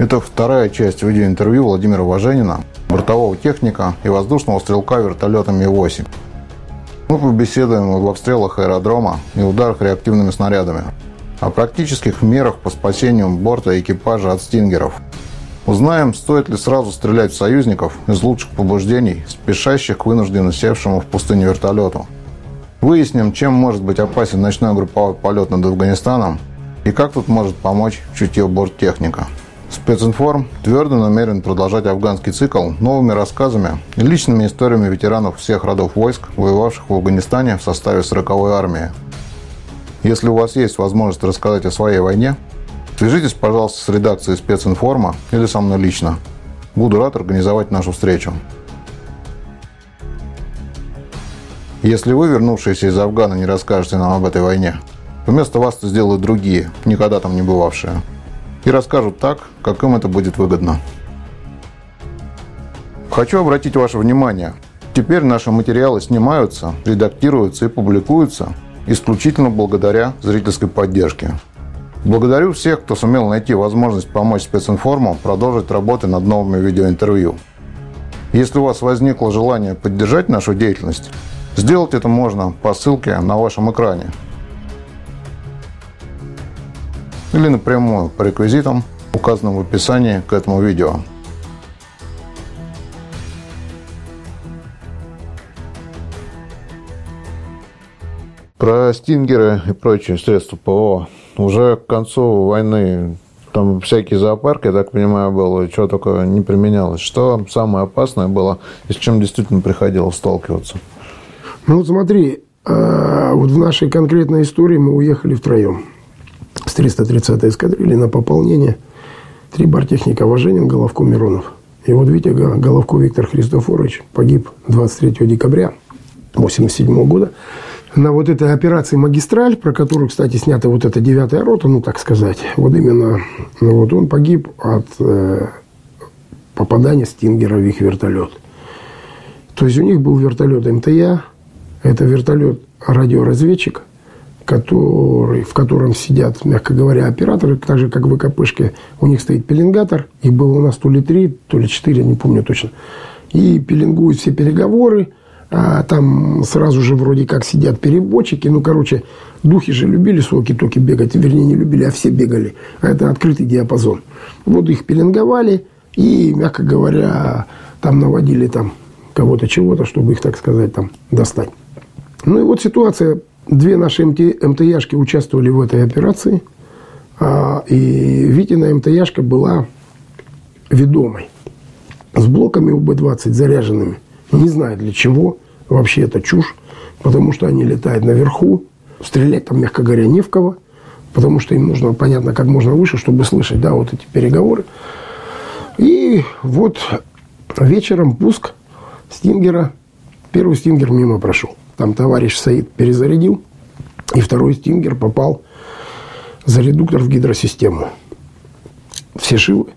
Это вторая часть видеоинтервью Владимира Важенина, бортового техника и воздушного стрелка вертолета Ми-8. Мы побеседуем об обстрелах аэродрома и ударах реактивными снарядами, о практических мерах по спасению борта и экипажа от стингеров. Узнаем, стоит ли сразу стрелять в союзников из лучших побуждений, спешащих к вынужденно севшему в пустыне вертолету. Выясним, чем может быть опасен ночной групповой полет над Афганистаном и как тут может помочь чутье борттехника. Специнформ твердо намерен продолжать афганский цикл новыми рассказами и личными историями ветеранов всех родов войск, воевавших в Афганистане в составе 40-й армии. Если у вас есть возможность рассказать о своей войне, свяжитесь, пожалуйста, с редакцией специнформа или со мной лично. Буду рад организовать нашу встречу. Если вы, вернувшиеся из Афгана, не расскажете нам об этой войне, то вместо вас это сделают другие, никогда там не бывавшие и расскажут так, как им это будет выгодно. Хочу обратить ваше внимание. Теперь наши материалы снимаются, редактируются и публикуются исключительно благодаря зрительской поддержке. Благодарю всех, кто сумел найти возможность помочь специнформу продолжить работы над новыми видеоинтервью. Если у вас возникло желание поддержать нашу деятельность, сделать это можно по ссылке на вашем экране – или напрямую по реквизитам, указанным в описании к этому видео. Про стингеры и прочие средства ПВО. Уже к концу войны там всякий зоопарк, я так понимаю, был, и что только не применялось. Что самое опасное было, и с чем действительно приходилось сталкиваться? Ну, вот смотри, э, вот в нашей конкретной истории мы уехали втроем с 330-й эскадрильи на пополнение три бортехника Важенин, Головко, Миронов. И вот видите, Головко Виктор Христофорович погиб 23 декабря 1987 года на вот этой операции «Магистраль», про которую, кстати, снята вот эта девятая рота, ну, так сказать, вот именно, ну, вот он погиб от э, попадания Стингера в их вертолет. То есть у них был вертолет МТЯ, это вертолет радиоразведчик, который, в котором сидят, мягко говоря, операторы, так же, как в ВКПшке. У них стоит пеленгатор. Их было у нас то ли три, то ли четыре, не помню точно. И пеленгуют все переговоры. А там сразу же вроде как сидят переводчики. Ну, короче, духи же любили с токи бегать. Вернее, не любили, а все бегали. А это открытый диапазон. Вот их пеленговали и, мягко говоря, там наводили там кого-то чего-то, чтобы их, так сказать, там достать. Ну и вот ситуация Две наши МТ, МТЯшки участвовали в этой операции. А, и Витина МТЯшка была ведомой. С блоками УБ-20 заряженными. Не знаю для чего. Вообще это чушь. Потому что они летают наверху. Стрелять там, мягко говоря, не в кого. Потому что им нужно, понятно, как можно выше, чтобы слышать, да, вот эти переговоры. И вот вечером пуск Стингера. Первый Стингер мимо прошел. Там товарищ Саид перезарядил, и второй стингер попал за редуктор в гидросистему. Все живы.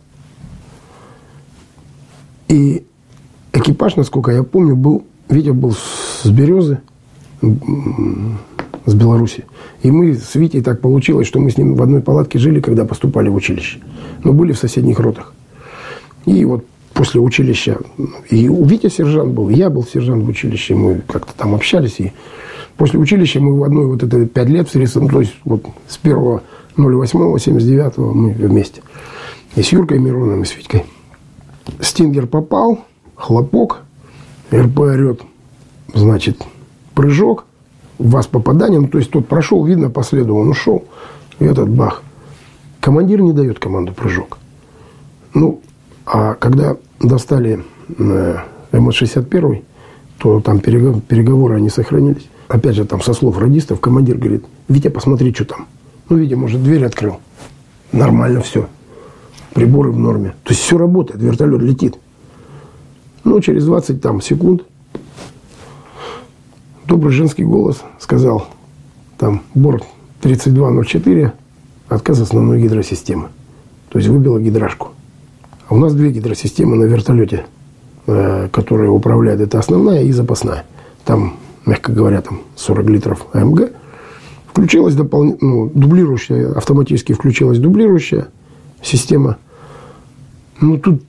И экипаж, насколько я помню, был, Витя был с Березы, с Беларуси. И мы с Витей так получилось, что мы с ним в одной палатке жили, когда поступали в училище. Но были в соседних ротах. И вот после училища. И у Витя сержант был, я был сержант в училище, мы как-то там общались. И после училища мы в одной вот это пять лет встретились, ну, то есть вот с 1 08 79 мы вместе. И с Юркой Мироном, и с Витькой. Стингер попал, хлопок, РП орет, значит, прыжок, в вас попадание, ну, то есть тот прошел, видно, по следу он ушел, и этот бах. Командир не дает команду прыжок. Ну, а когда достали э, МС-61, то там переговоры они сохранились. Опять же, там со слов радистов командир говорит, Витя, посмотри, что там. Ну, Витя, может, дверь открыл. Нормально все. Приборы в норме. То есть все работает, вертолет летит. Ну, через 20 там, секунд добрый женский голос сказал, там, борт 3204, отказ основной гидросистемы. То есть выбила гидрашку. У нас две гидросистемы на вертолете, э, которые управляют. Это основная и запасная. Там, мягко говоря, там 40 литров АМГ. Включилась дополнительная, ну, дублирующая, автоматически включилась дублирующая система. Ну, тут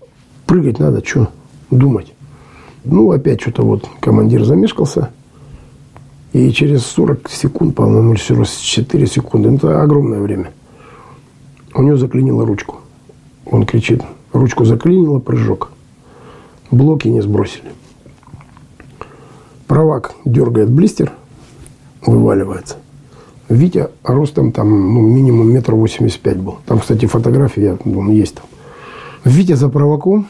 прыгать надо, что думать. Ну, опять что-то вот командир замешкался. И через 40 секунд, по-моему, или 44 секунды, это огромное время, у него заклинило ручку. Он кричит, ручку заклинило, прыжок. Блоки не сбросили. Правак дергает блистер, вываливается. Витя ростом там ну, минимум метр восемьдесят пять был. Там, кстати, фотография, он есть там. Витя за праваком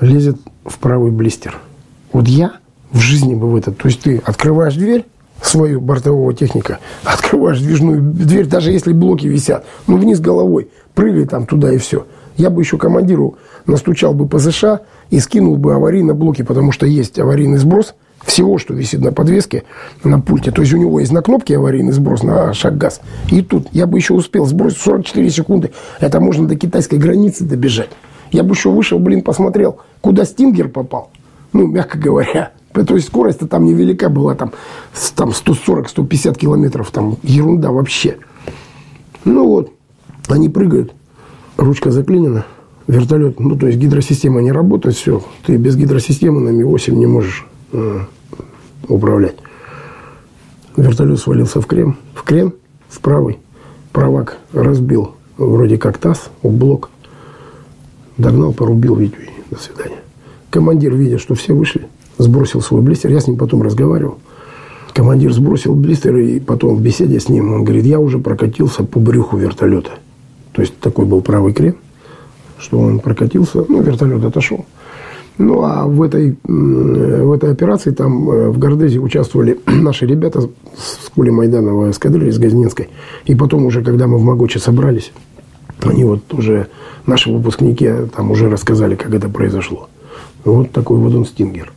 лезет в правый блистер. Вот я в жизни бы в этот... То есть ты открываешь дверь, свою бортового техника, открываешь движную дверь, даже если блоки висят, ну вниз головой, прыгай там туда и все. Я бы еще командиру настучал бы ПЗШ и скинул бы аварийные блоки, потому что есть аварийный сброс всего, что висит на подвеске, на пульте. То есть у него есть на кнопке аварийный сброс на шаг газ. И тут я бы еще успел сбросить 44 секунды. Это можно до китайской границы добежать. Я бы еще вышел, блин, посмотрел, куда Стингер попал. Ну, мягко говоря. То есть скорость-то там невелика была, там, там 140-150 километров, там ерунда вообще. Ну вот, они прыгают, ручка заклинена, вертолет, ну то есть гидросистема не работает, все, ты без гидросистемы на Ми-8 не можешь э, управлять. Вертолет свалился в крем, в крем, в правый, правак разбил вроде как таз, блок, догнал, порубил Витю до свидания. Командир, видя, что все вышли, сбросил свой блистер. Я с ним потом разговаривал. Командир сбросил блистер, и потом в беседе с ним он говорит, я уже прокатился по брюху вертолета. То есть такой был правый крем, что он прокатился, ну, вертолет отошел. Ну, а в этой, в этой операции там э, в Гордезе участвовали наши ребята с Кули Майданова эскадрильи, с Газнинской. И потом уже, когда мы в Могоче собрались, они вот уже, наши выпускники там уже рассказали, как это произошло. Вот такой вот он стингер.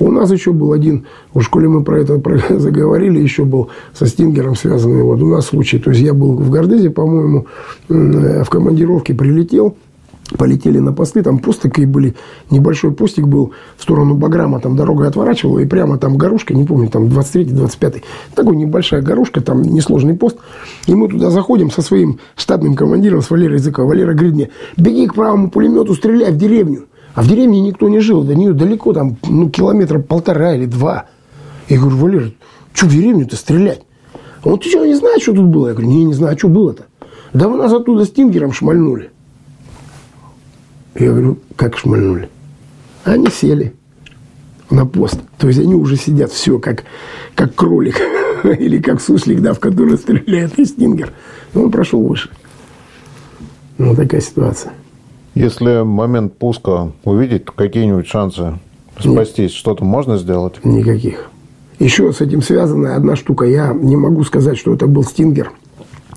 У нас еще был один, в школе мы про это заговорили, еще был со Стингером связанный. Вот у нас случай, то есть я был в Гордезе, по-моему, в командировке прилетел, полетели на посты, там пост такие были, небольшой постик был в сторону Баграма, там дорога отворачивала, и прямо там горушка, не помню, там 23-25, такой небольшая горушка, там несложный пост, и мы туда заходим со своим штатным командиром, с Валерой Языкова, Валера говорит мне, беги к правому пулемету, стреляй в деревню. А в деревне никто не жил, до нее далеко, там, ну, километра полтора или два. Я говорю, Валер, что в деревню-то стрелять? Он, ты что, не знаешь, что тут было? Я говорю, не, не знаю, а что было-то? Да вы нас оттуда стингером шмальнули. Я говорю, как шмальнули? Они сели на пост. То есть они уже сидят все, как, как кролик или как суслик, да, в который стреляет и стингер. И он прошел выше. Вот такая ситуация. Если момент пуска увидеть, какие-нибудь шансы спастись, что-то можно сделать? Никаких. Еще с этим связана одна штука. Я не могу сказать, что это был стингер.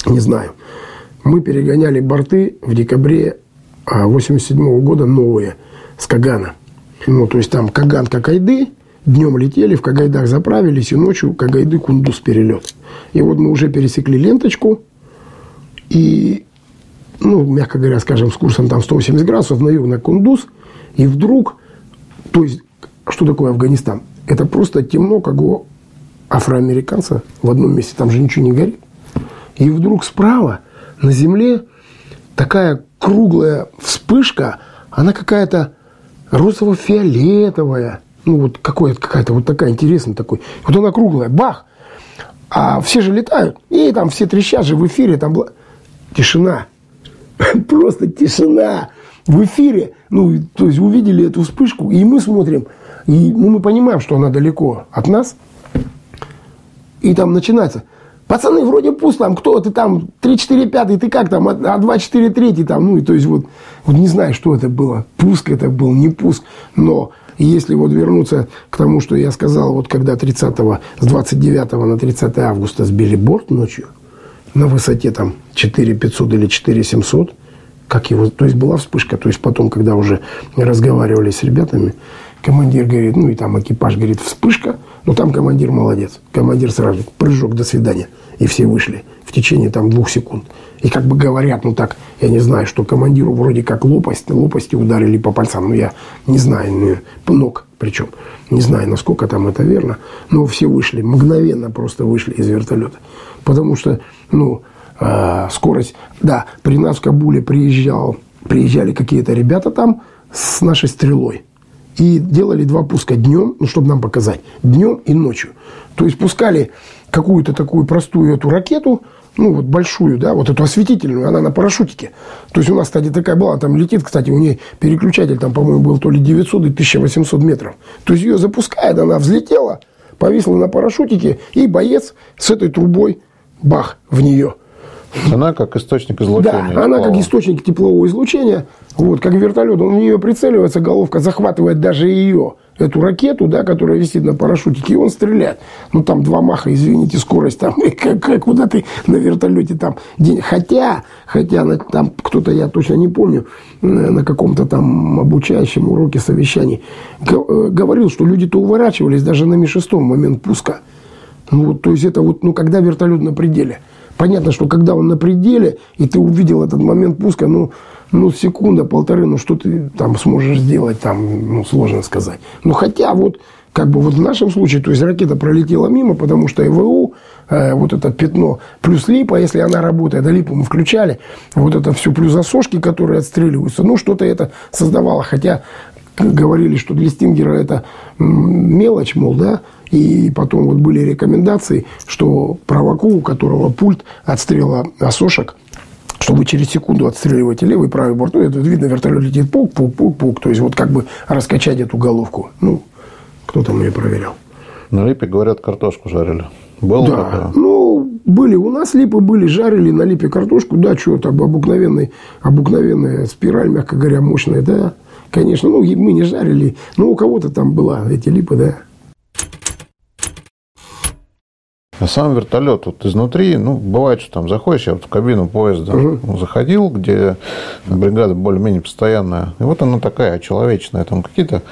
Не знаю. Мы перегоняли борты в декабре 87 -го года новые с Кагана. Ну, то есть там Каган Кагайды, днем летели, в Кагайдах заправились, и ночью Кагайды Кундус перелет. И вот мы уже пересекли ленточку, и ну, мягко говоря, скажем, с курсом там 180 градусов на юг, на Кундуз, и вдруг, то есть, что такое Афганистан? Это просто темно, как у афроамериканца в одном месте, там же ничего не горит. И вдруг справа на земле такая круглая вспышка, она какая-то розово-фиолетовая, ну вот какая-то вот такая интересная такой. Вот она круглая, бах! А все же летают, и там все трещат же в эфире, там тишина. просто тишина. В эфире. Ну, то есть увидели эту вспышку, и мы смотрим, и ну, мы понимаем, что она далеко от нас. И там начинается. Пацаны, вроде пусто, там. Кто ты там, 3-4 5 ты как там, а 2 4 3 там, ну и то есть вот, вот не знаю, что это было, пуск это был, не пуск, но если вот вернуться к тому, что я сказал, вот когда 30 с 29 на 30 августа сбили борт ночью, на высоте там 4 500 или 4 700, как его, то есть была вспышка, то есть потом, когда уже разговаривали с ребятами, командир говорит, ну и там экипаж говорит, вспышка, но там командир молодец, командир сразу, прыжок, до свидания, и все вышли в течение там двух секунд. И как бы говорят, ну так, я не знаю, что командиру вроде как лопасть, лопасти ударили по пальцам, но я не знаю, ну, ног причем, не знаю, насколько там это верно, но все вышли, мгновенно просто вышли из вертолета. Потому что, ну, э, скорость... Да, при нас в Кабуле приезжал, приезжали какие-то ребята там, с нашей стрелой. И делали два пуска днем, ну, чтобы нам показать, днем и ночью. То есть пускали какую-то такую простую эту ракету, ну, вот большую, да, вот эту осветительную, она на парашютике. То есть у нас, кстати, такая была, там летит, кстати, у нее переключатель, там, по-моему, был то ли 900 и 1800 метров. То есть ее запускает, она взлетела, повисла на парашютике, и боец с этой трубой, бах, в нее. Она как источник излучения. Да, она как источник теплового излучения, вот, как вертолет, он в нее прицеливается, головка захватывает даже ее эту ракету, да, которая висит на парашютике, и он стреляет. Ну, там два маха, извините, скорость там, как, как куда ты на вертолете там день. Хотя, хотя там кто-то, я точно не помню, на каком-то там обучающем уроке совещаний э, говорил, что люди-то уворачивались даже на Ми-6 в момент пуска. Ну, вот, то есть это вот, ну, когда вертолет на пределе. Понятно, что когда он на пределе, и ты увидел этот момент пуска, ну, ну, секунда, полторы, ну, что ты там сможешь сделать, там, ну, сложно сказать. Ну, хотя вот, как бы вот в нашем случае, то есть ракета пролетела мимо, потому что ИВУ, э, вот это пятно, плюс липа, если она работает, а липу мы включали, вот это все, плюс засошки, которые отстреливаются, ну, что-то это создавало. Хотя говорили, что для Стингера это мелочь, мол, да, и потом вот были рекомендации, что праваку, у которого пульт отстрела осошек, что вы через секунду отстреливаете левый и правый борт. Ну, это видно, вертолет летит пук, пук, пук, пук. То есть, вот как бы раскачать эту головку. Ну, кто там ее проверял. На липе, говорят, картошку жарили. Было да. такое? Ну, были. У нас липы были, жарили на липе картошку. Да, что там, обыкновенный, обыкновенная спираль, мягко говоря, мощная, да. Конечно, ну, мы не жарили. Ну, у кого-то там была эти липы, да. А сам вертолет вот изнутри, ну, бывает, что там заходишь, я вот в кабину поезда угу. заходил, где бригада более-менее постоянная, и вот она такая человечная, там какие-то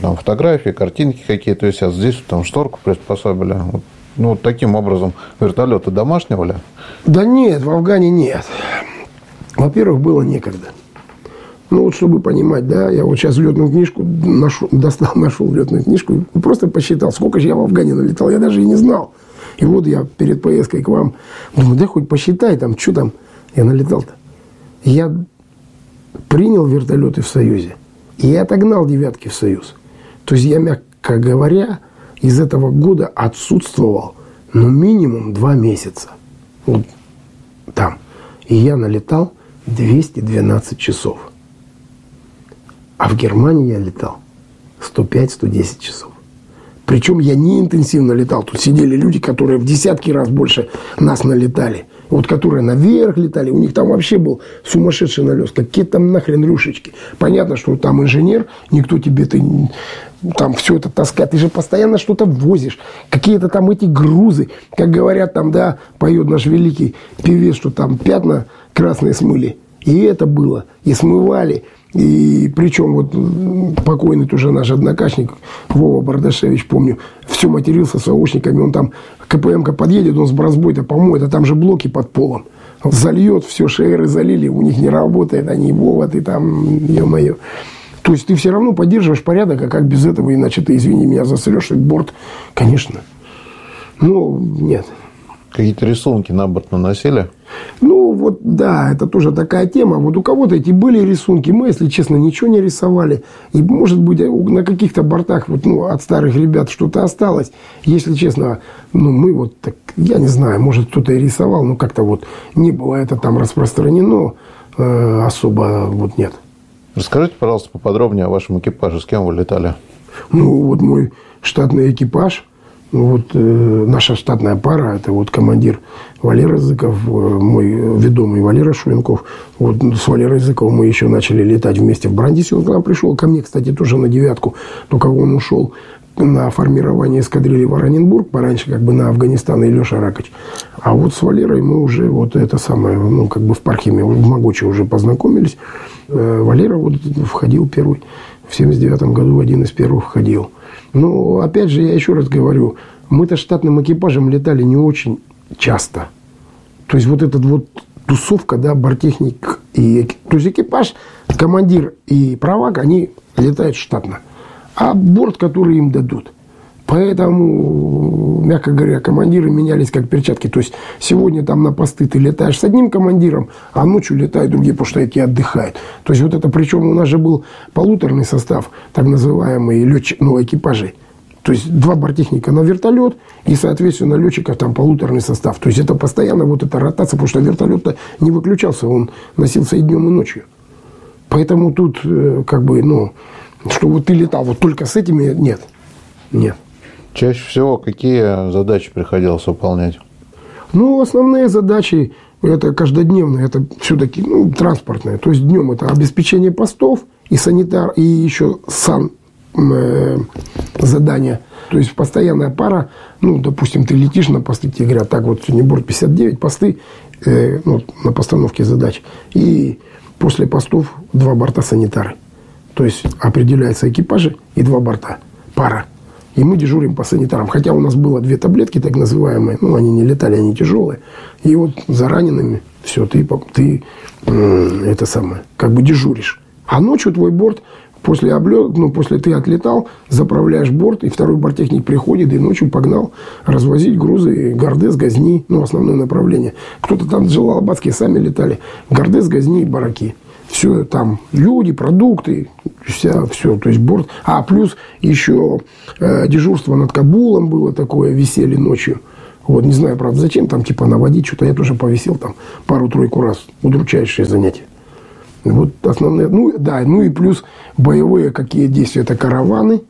там, фотографии, картинки какие-то висят, здесь там шторку приспособили. Вот, ну, вот таким образом вертолеты домашнего ли? Да нет, в Афгане нет. Во-первых, было некогда. Ну, вот чтобы понимать, да, я вот сейчас летную книжку нашел, достал, нашел летную книжку просто посчитал, сколько же я в Афгане налетал, я даже и не знал. И вот я перед поездкой к вам думаю, да хоть посчитай там, что там я налетал-то. Я принял вертолеты в Союзе и отогнал девятки в Союз. То есть я, мягко говоря, из этого года отсутствовал ну минимум два месяца. Вот там. И я налетал 212 часов. А в Германии я летал 105-110 часов. Причем я не интенсивно летал. Тут сидели люди, которые в десятки раз больше нас налетали. Вот которые наверх летали, у них там вообще был сумасшедший налет. Какие там нахрен рюшечки. Понятно, что там инженер, никто тебе ты там все это таскает. Ты же постоянно что-то возишь. Какие-то там эти грузы. Как говорят там, да, поет наш великий певец, что там пятна красные смыли. И это было. И смывали. И причем вот покойный тоже наш однокашник Вова Бардашевич, помню, все матерился с сообщниками, он там, КПМ-ка подъедет, он с бразбой-то помоет, а там же блоки под полом. Зальет, все, шеры залили, у них не работает, они, Вова, ты там, ё-моё. То есть ты все равно поддерживаешь порядок, а как без этого, иначе ты, извини меня, засрешь этот борт, конечно. Ну, нет. Какие-то рисунки на борт наносили? Ну, вот, да, это тоже такая тема. Вот у кого-то эти были рисунки, мы, если честно, ничего не рисовали. И, может быть, на каких-то бортах вот, ну, от старых ребят что-то осталось. Если честно, ну, мы вот, так, я не знаю, может, кто-то и рисовал, но как-то вот не было это там распространено э, особо, вот нет. Расскажите, пожалуйста, поподробнее о вашем экипаже. С кем вы летали? Ну, вот мой штатный экипаж – вот э, наша штатная пара, это вот командир Валера Языков, э, мой ведомый Валера Шуенков. Вот с Валерой Языковым мы еще начали летать вместе в Брандисе. Он к нам пришел, ко мне, кстати, тоже на девятку. Только он ушел на формирование эскадрильи в Ораненбург, пораньше как бы на Афганистан и Леша Ракоч. А вот с Валерой мы уже вот это самое, ну, как бы в Пархиме, в Могоче уже познакомились. Э, Валера вот входил первый, в 79 году один из первых входил. Но, опять же, я еще раз говорю, мы-то штатным экипажем летали не очень часто. То есть, вот этот вот тусовка, да, бортехник и... То есть, экипаж, командир и правак, они летают штатно. А борт, который им дадут. Поэтому, мягко говоря, командиры менялись как перчатки. То есть сегодня там на посты ты летаешь с одним командиром, а ночью летают другие, потому что эти отдыхают. То есть вот это, причем у нас же был полуторный состав, так называемый летчик, ну, экипажей. То есть два бортехника на вертолет и, соответственно, летчиков там полуторный состав. То есть это постоянно вот эта ротация, потому что вертолет-то не выключался, он носился и днем, и ночью. Поэтому тут э, как бы, ну, что вот ты летал вот только с этими, нет. Нет. Чаще всего какие задачи приходилось выполнять? Ну, основные задачи это каждодневные, это все-таки ну, транспортные. То есть днем это обеспечение постов и санитар, и еще сан э, задания. То есть постоянная пара, ну, допустим, ты летишь на посты, тебе говорят, так вот сегодня борт 59, посты э, ну, на постановке задач. И после постов два борта санитары. То есть определяются экипажи и два борта, пара. И мы дежурим по санитарам. Хотя у нас было две таблетки, так называемые. Ну, они не летали, они тяжелые. И вот за ранеными все, ты, ты это самое, как бы дежуришь. А ночью твой борт после облет, ну, после ты отлетал, заправляешь борт, и второй борттехник приходит и ночью погнал развозить грузы Гордес, Газни, ну, основное направление. Кто-то там Джалалабадские сами летали. Гордес, Газни и Бараки все там люди, продукты, вся, все, то есть борт. А, плюс еще э, дежурство над Кабулом было такое, висели ночью. Вот, не знаю, правда, зачем там, типа, наводить что-то. Я тоже повисел там пару-тройку раз. Удручающее занятие. Вот основные, ну, да, ну и плюс боевые какие действия. Это караваны,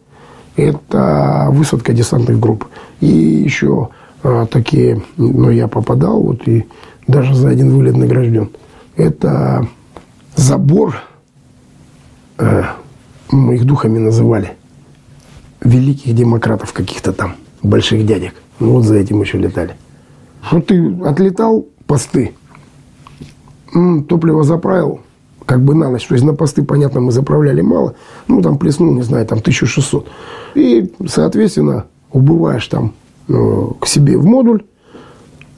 это высадка десантных групп. И еще а, такие, ну, я попадал, вот, и даже за один вылет награжден. Это забор, э, мы их духами называли, великих демократов каких-то там, больших дядек. Ну, вот за этим еще летали. Вот ты отлетал посты, топливо заправил, как бы на ночь. То есть на посты, понятно, мы заправляли мало. Ну, там плеснул, не знаю, там 1600. И, соответственно, убываешь там э, к себе в модуль.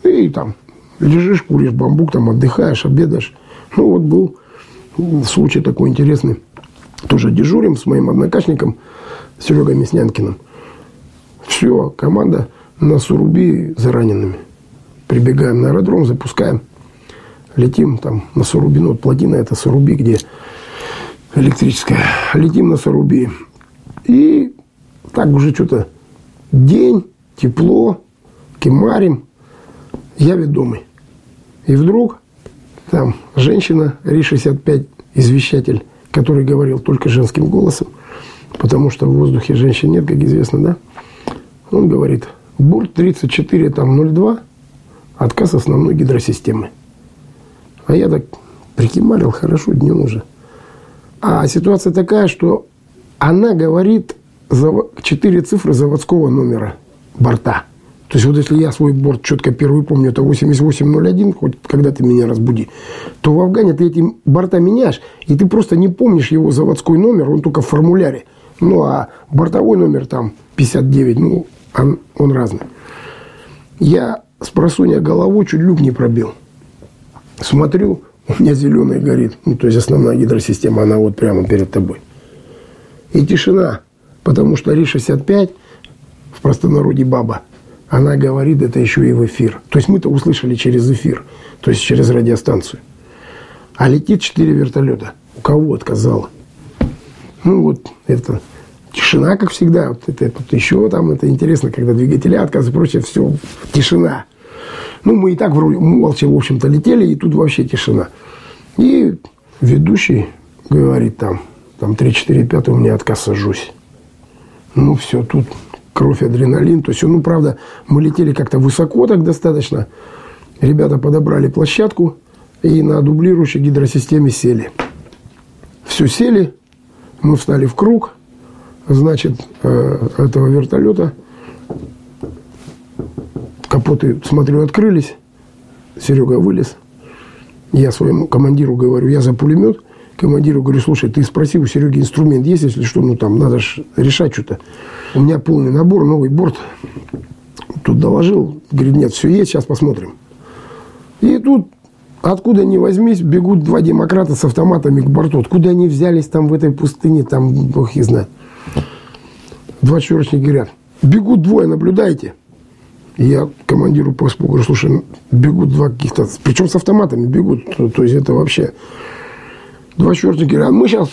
И там лежишь, куришь бамбук, там отдыхаешь, обедаешь. Ну, вот был случай такой интересный. Тоже дежурим с моим однокашником Серегой Мяснянкиным. Все, команда на Суруби за ранеными. Прибегаем на аэродром, запускаем. Летим там на Суруби. Ну, вот плотина это Суруби, где электрическая. Летим на Суруби. И так уже что-то день, тепло, кемарим. Я ведомый. И вдруг там женщина, Ри-65, извещатель, который говорил только женским голосом, потому что в воздухе женщин нет, как известно, да? Он говорит, борт 34, там 02, отказ основной гидросистемы. А я так прикимарил, хорошо, днем уже. А ситуация такая, что она говорит четыре цифры заводского номера борта – то есть вот если я свой борт четко первый помню, это 8801, хоть когда ты меня разбуди, то в Афгане ты эти борта меняешь, и ты просто не помнишь его заводской номер, он только в формуляре. Ну, а бортовой номер там 59, ну, он, он разный. Я с просунья головой чуть люк не пробил. Смотрю, у меня зеленый горит. Ну, то есть основная гидросистема, она вот прямо перед тобой. И тишина, потому что Ри-65 в простонародье баба – она говорит это еще и в эфир. То есть мы-то услышали через эфир, то есть через радиостанцию. А летит четыре вертолета. У кого отказала? Ну вот это тишина, как всегда. Вот это, это еще там это интересно, когда двигатели отказы прочее, все, тишина. Ну, мы и так вроде молча, в общем-то, летели, и тут вообще тишина. И ведущий говорит там, там 3-4 5 у меня отказ сажусь. Ну, все, тут кровь, адреналин. То есть, ну, правда, мы летели как-то высоко так достаточно. Ребята подобрали площадку и на дублирующей гидросистеме сели. Все сели, мы встали в круг, значит, э, этого вертолета. Капоты, смотрю, открылись. Серега вылез. Я своему командиру говорю, я за пулемет. Командиру говорю, слушай, ты спроси у Сереги инструмент есть, если что, ну там надо ж решать что-то. У меня полный набор, новый борт. Тут доложил, говорит, нет, все есть, сейчас посмотрим. И тут, откуда ни возьмись, бегут два демократа с автоматами к борту. Откуда они взялись там в этой пустыне, там, бог их знает. Два черочника говорят, бегут двое, наблюдайте. Я командиру по говорю, слушай, бегут два каких-то, причем с автоматами бегут, то есть это вообще два чертика. Говорят, мы сейчас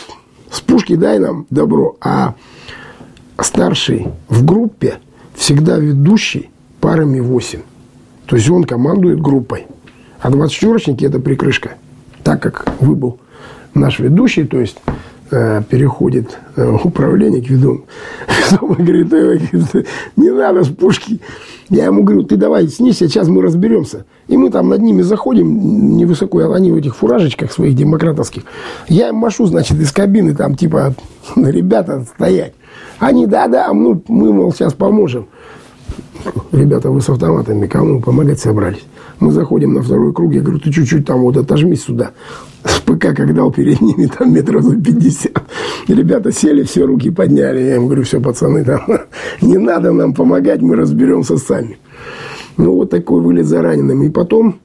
с пушки дай нам добро, а старший в группе всегда ведущий парами 8. То есть он командует группой. А 24-чники – это прикрышка. Так как выбыл наш ведущий, то есть переходит э, управление к ведому. Ведомый говорит, э, не надо с пушки. Я ему говорю, ты давай снизься, сейчас мы разберемся. И мы там над ними заходим невысоко, они в этих фуражечках своих демократовских. Я им машу, значит, из кабины там типа, ребята, стоять. Они, да-да, ну, мы, мол, сейчас поможем. Ребята, вы с автоматами кому помогать собрались? Мы заходим на второй круг, я говорю, ты чуть-чуть там вот отожмись сюда. С ПК как дал перед ними, там метров за 50. Ребята сели, все руки подняли. Я им говорю, все, пацаны, там, не надо нам помогать, мы разберемся сами. Ну, вот такой вылет за раненым. И потом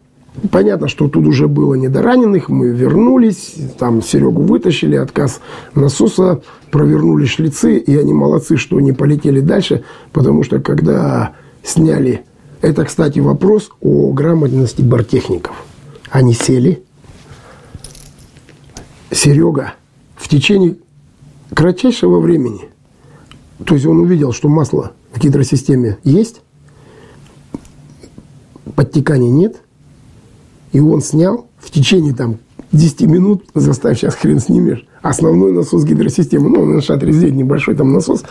Понятно, что тут уже было не до раненых, мы вернулись, там Серегу вытащили, отказ насоса, провернули шлицы, и они молодцы, что не полетели дальше, потому что когда сняли, это, кстати, вопрос о грамотности бортехников. Они сели, Серега в течение кратчайшего времени, то есть он увидел, что масло в гидросистеме есть, подтекания нет – и он снял в течение там 10 минут, заставь сейчас хрен снимешь, основной насос гидросистемы. Ну, на шатре небольшой там насос,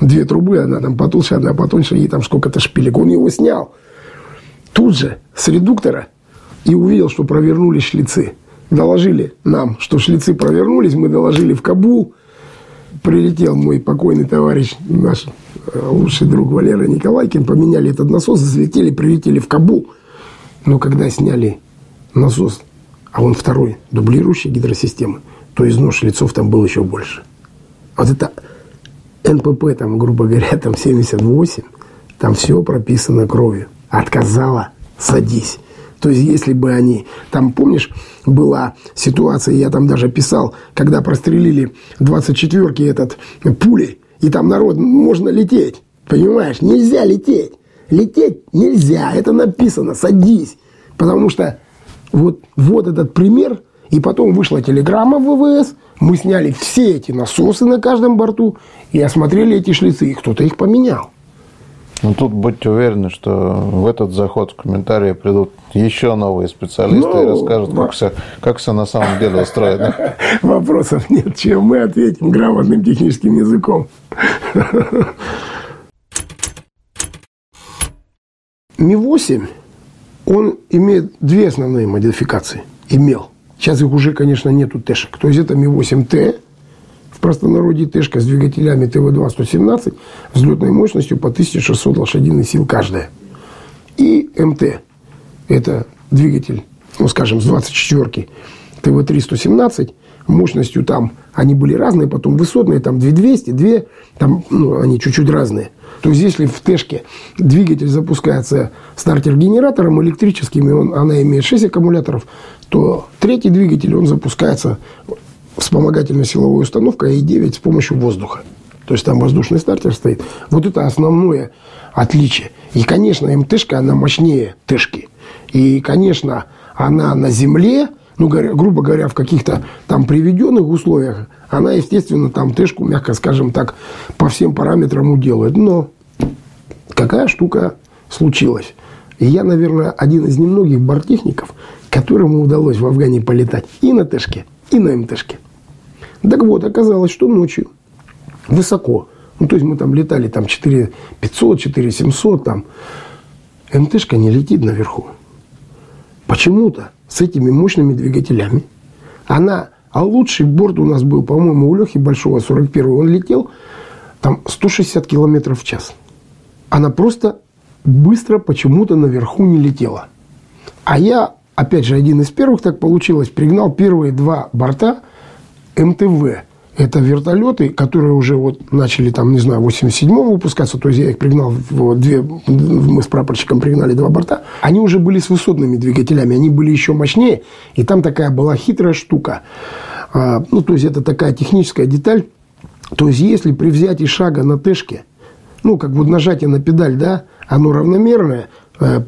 две трубы, одна там потолще, одна потоньше, и там сколько-то шпилек. Он его снял тут же с редуктора и увидел, что провернулись шлицы. Доложили нам, что шлицы провернулись, мы доложили в Кабул. Прилетел мой покойный товарищ, наш э, лучший друг Валера Николайкин, поменяли этот насос, залетели, прилетели в Кабул. Но когда сняли насос, а он второй, дублирующий гидросистемы, то износ лицов там был еще больше. Вот это НПП, там, грубо говоря, там 78, там все прописано кровью. Отказала, садись. То есть, если бы они... Там, помнишь, была ситуация, я там даже писал, когда прострелили 24-ки этот пули, и там народ, можно лететь. Понимаешь, нельзя лететь. Лететь нельзя, это написано, садись. Потому что вот, вот этот пример. И потом вышла телеграмма в ВВС. Мы сняли все эти насосы на каждом борту и осмотрели эти шлицы. И кто-то их поменял. Ну, тут будьте уверены, что в этот заход в комментарии придут еще новые специалисты ну, и расскажут, как все, как все на самом деле устроено. Вопросов нет, чем мы ответим грамотным техническим языком. Ми-8 он имеет две основные модификации. Имел. Сейчас их уже, конечно, нету тэшек. То есть это Ми-8Т, в простонародье тэшка с двигателями ТВ-2-117, взлетной мощностью по 1600 лошадиных сил каждая. И МТ. Это двигатель, ну, скажем, с 24-ки ТВ-3-117, мощностью там они были разные, потом высотные, там 2200, 2, там, ну, они чуть-чуть разные. То есть, если в Тэшке двигатель запускается стартер-генератором электрическим, и он, она имеет 6 аккумуляторов, то третий двигатель, он запускается вспомогательной силовой установкой И9 с помощью воздуха. То есть, там воздушный стартер стоит. Вот это основное отличие. И, конечно, МТшка, она мощнее Тэшки. И, конечно, она на земле, ну, грубо говоря, в каких-то там приведенных условиях, она, естественно, там тышку, мягко скажем так, по всем параметрам уделает. Но какая штука случилась? И я, наверное, один из немногих бортехников, которому удалось в Афгане полетать и на Тэшке, и на МТшке. Так вот, оказалось, что ночью высоко, ну, то есть мы там летали там 4500, 4700, там, МТшка не летит наверху. Почему-то с этими мощными двигателями. Она, а лучший борт у нас был, по-моему, у Лехи Большого, 41-й, он летел там 160 километров в час. Она просто быстро почему-то наверху не летела. А я, опять же, один из первых так получилось, пригнал первые два борта МТВ. Это вертолеты, которые уже вот начали там, не знаю, 87-го выпускаться, то есть я их пригнал, вот, две, мы с прапорщиком пригнали два борта, они уже были с высотными двигателями, они были еще мощнее, и там такая была хитрая штука. А, ну, то есть это такая техническая деталь, то есть если при взятии шага на тэшке, ну, как вот нажатие на педаль, да, оно равномерное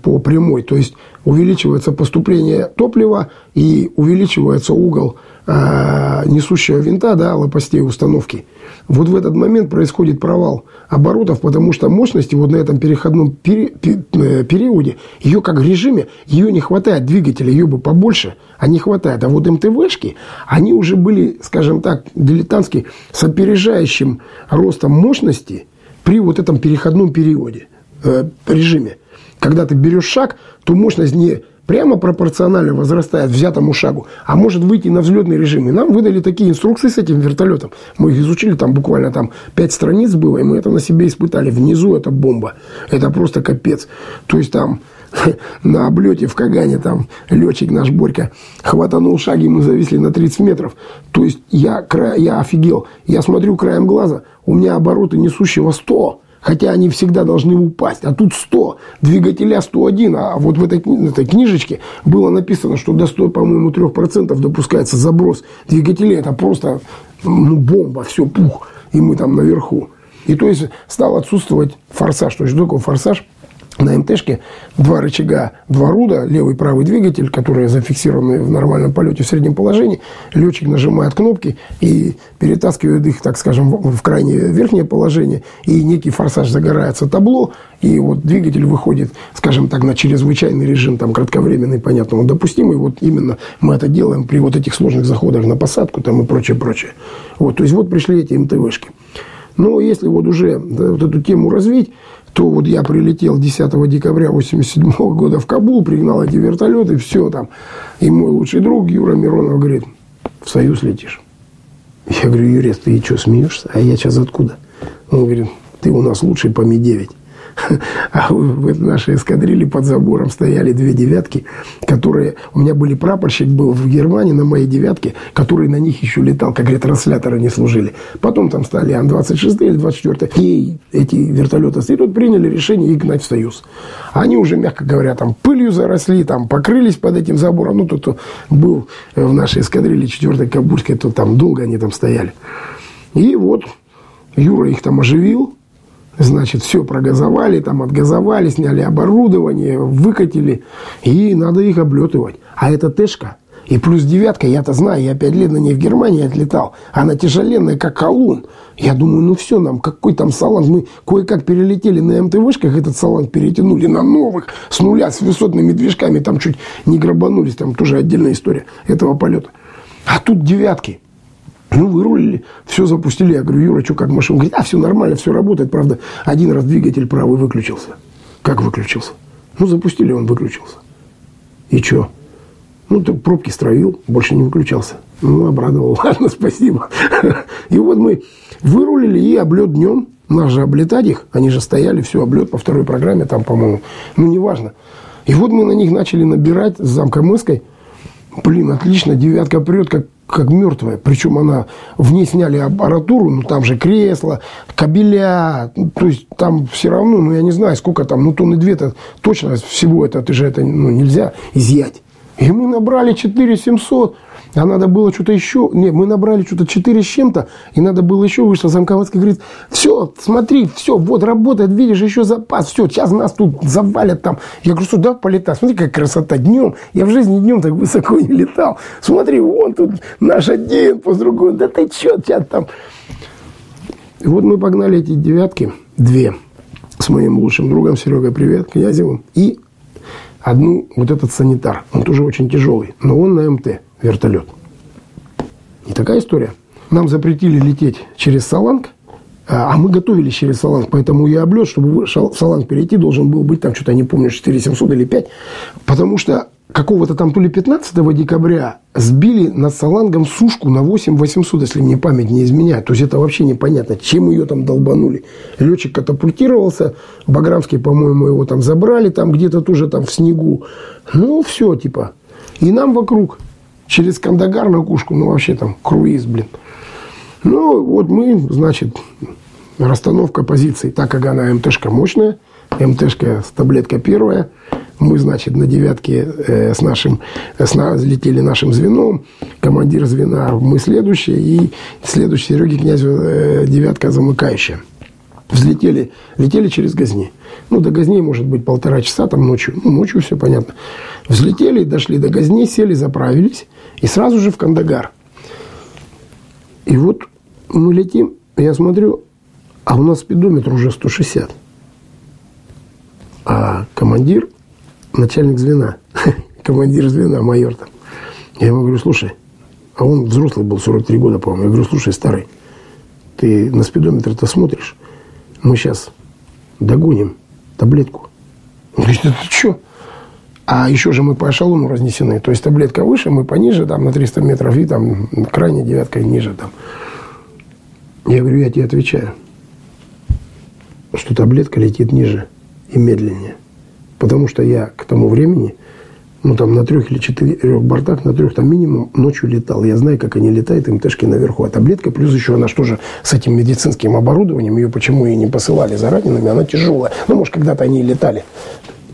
по прямой, то есть увеличивается поступление топлива и увеличивается угол э, несущего винта, да, лопастей установки. Вот в этот момент происходит провал оборотов, потому что мощности вот на этом переходном пери, э, периоде, ее как в режиме, ее не хватает двигателя, ее бы побольше, а не хватает. А вот МТВшки, они уже были, скажем так, дилетантски с опережающим ростом мощности при вот этом переходном периоде, э, режиме. Когда ты берешь шаг, то мощность не прямо пропорционально возрастает взятому шагу, а может выйти на взлетный режим. И нам выдали такие инструкции с этим вертолетом. Мы их изучили, там буквально там 5 страниц было, и мы это на себе испытали. Внизу это бомба. Это просто капец. То есть там на облете в Кагане там летчик наш Борька хватанул шаги, мы зависли на 30 метров. То есть я, я офигел. Я смотрю краем глаза, у меня обороты несущего 100 хотя они всегда должны упасть. А тут 100, двигателя 101, а вот в этой, этой книжечке было написано, что до 100, по-моему, 3% допускается заброс двигателей. Это просто ну, бомба, все, пух, и мы там наверху. И то есть стал отсутствовать форсаж. То есть что такое форсаж? На МТшке два рычага, два руда, левый и правый двигатель, которые зафиксированы в нормальном полете в среднем положении. Летчик нажимает кнопки и перетаскивает их, так скажем, в крайнее верхнее положение. И некий форсаж загорается табло, и вот двигатель выходит, скажем так, на чрезвычайный режим, там, кратковременный, понятно, он допустимый. Вот именно мы это делаем при вот этих сложных заходах на посадку там и прочее, прочее. Вот, то есть вот пришли эти МТВшки. Но если вот уже вот эту тему развить, то вот я прилетел 10 декабря 87 года в Кабул, пригнал эти вертолеты, все там. И мой лучший друг Юра Миронов говорит, в Союз летишь. Я говорю, Юрец, ты что, смеешься? А я сейчас откуда? Он говорит, ты у нас лучший по Ми-9. А в нашей эскадрилье под забором стояли две девятки, которые... У меня были прапорщик был в Германии на моей девятке, который на них еще летал, как ретрансляторы не служили. Потом там стали Ан-26 или 24 И эти вертолеты тут приняли решение гнать в Союз. Они уже, мягко говоря, там пылью заросли, там покрылись под этим забором. Ну, тот, кто был в нашей эскадрилье 4 Кабульской, то там долго они там стояли. И вот Юра их там оживил, Значит, все прогазовали, там отгазовали, сняли оборудование, выкатили. И надо их облетывать. А это Тэшка. И плюс девятка, я-то знаю, я пять лет на ней в Германии отлетал. Она тяжеленная, как колун. Я думаю, ну все, нам какой там салон. Мы кое-как перелетели на МТВшках, этот салон перетянули на новых, с нуля, с высотными движками. Там чуть не грабанулись, там тоже отдельная история этого полета. А тут девятки. Ну, вырулили, все запустили. Я говорю, Юра, что, как машина? Он говорит, а, все нормально, все работает. Правда, один раз двигатель правый выключился. Как выключился? Ну, запустили, он выключился. И что? Ну, ты пробки стравил, больше не выключался. Ну, обрадовал. Ладно, спасибо. И вот мы вырулили и облет днем. Нас же облетать их, они же стояли, все, облет по второй программе там, по-моему. Ну, неважно. И вот мы на них начали набирать с замкомыской. Блин, отлично, девятка прет, как как мертвая. Причем она, в ней сняли аппаратуру, ну там же кресло, кабеля, то есть там все равно, ну я не знаю, сколько там, ну тонны две-то точно всего это, ты же это ну, нельзя изъять. И мы набрали 4 700, а надо было что-то еще. Не, мы набрали что-то 4 с чем-то, и надо было еще вышло. Замковацкая говорит, все, смотри, все, вот работает, видишь, еще запас, все, сейчас нас тут завалят там. Я говорю, что да, полетать. Смотри, какая красота днем. Я в жизни днем так высоко не летал. Смотри, вон тут наш один, по другому. Да ты что, сейчас там. И вот мы погнали эти девятки, две, с моим лучшим другом Серегой, привет, Князевым, и одну вот этот санитар. Он тоже очень тяжелый, но он на МТ вертолет. И такая история. Нам запретили лететь через Саланг, а, а мы готовились через Саланг, поэтому я облет, чтобы в Саланг перейти, должен был быть там, что-то я не помню, 4700 или 5, потому что какого-то там то ли 15 декабря сбили над Салангом сушку на 8 800, если мне память не изменяет. То есть это вообще непонятно, чем ее там долбанули. Летчик катапультировался, Баграмский, по-моему, его там забрали, там где-то тоже там в снегу. Ну, все, типа. И нам вокруг через Кандагар на Кушку, ну вообще там круиз, блин. Ну, вот мы, значит, расстановка позиций. Так как она МТшка мощная, МТшка таблетка первая, мы, значит, на девятке э, с нашим, с, на, летели нашим звеном, командир звена, мы следующие, и следующий Сереги Князю э, девятка замыкающая. Взлетели, летели через Газни. Ну, до Газни, может быть, полтора часа, там ночью. Ну, ночью все понятно. Взлетели, дошли до Газни, сели, заправились. И сразу же в Кандагар. И вот мы летим, я смотрю, а у нас спидометр уже 160. А командир, начальник звена, командир звена, майор там. Я ему говорю, слушай, а он взрослый был, 43 года, по-моему. Я говорю, слушай, старый, ты на спидометр-то смотришь? Мы сейчас догоним таблетку. Он говорит, ты что? А еще же мы по эшелону разнесены. То есть таблетка выше, мы пониже, там на 300 метров, и там крайне девятка ниже. Там. Я говорю, я тебе отвечаю, что таблетка летит ниже и медленнее. Потому что я к тому времени, ну там на трех или четырех бортах, на трех там минимум ночью летал. Я знаю, как они летают, МТшки наверху. А таблетка, плюс еще она что же с этим медицинским оборудованием, ее почему и не посылали за ранеными, она тяжелая. Ну, может, когда-то они и летали.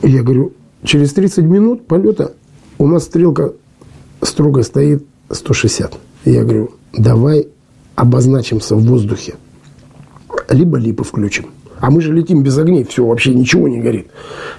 И я говорю, через 30 минут полета у нас стрелка строго стоит 160. И я говорю, давай обозначимся в воздухе. Либо липы включим. А мы же летим без огней, все, вообще ничего не горит.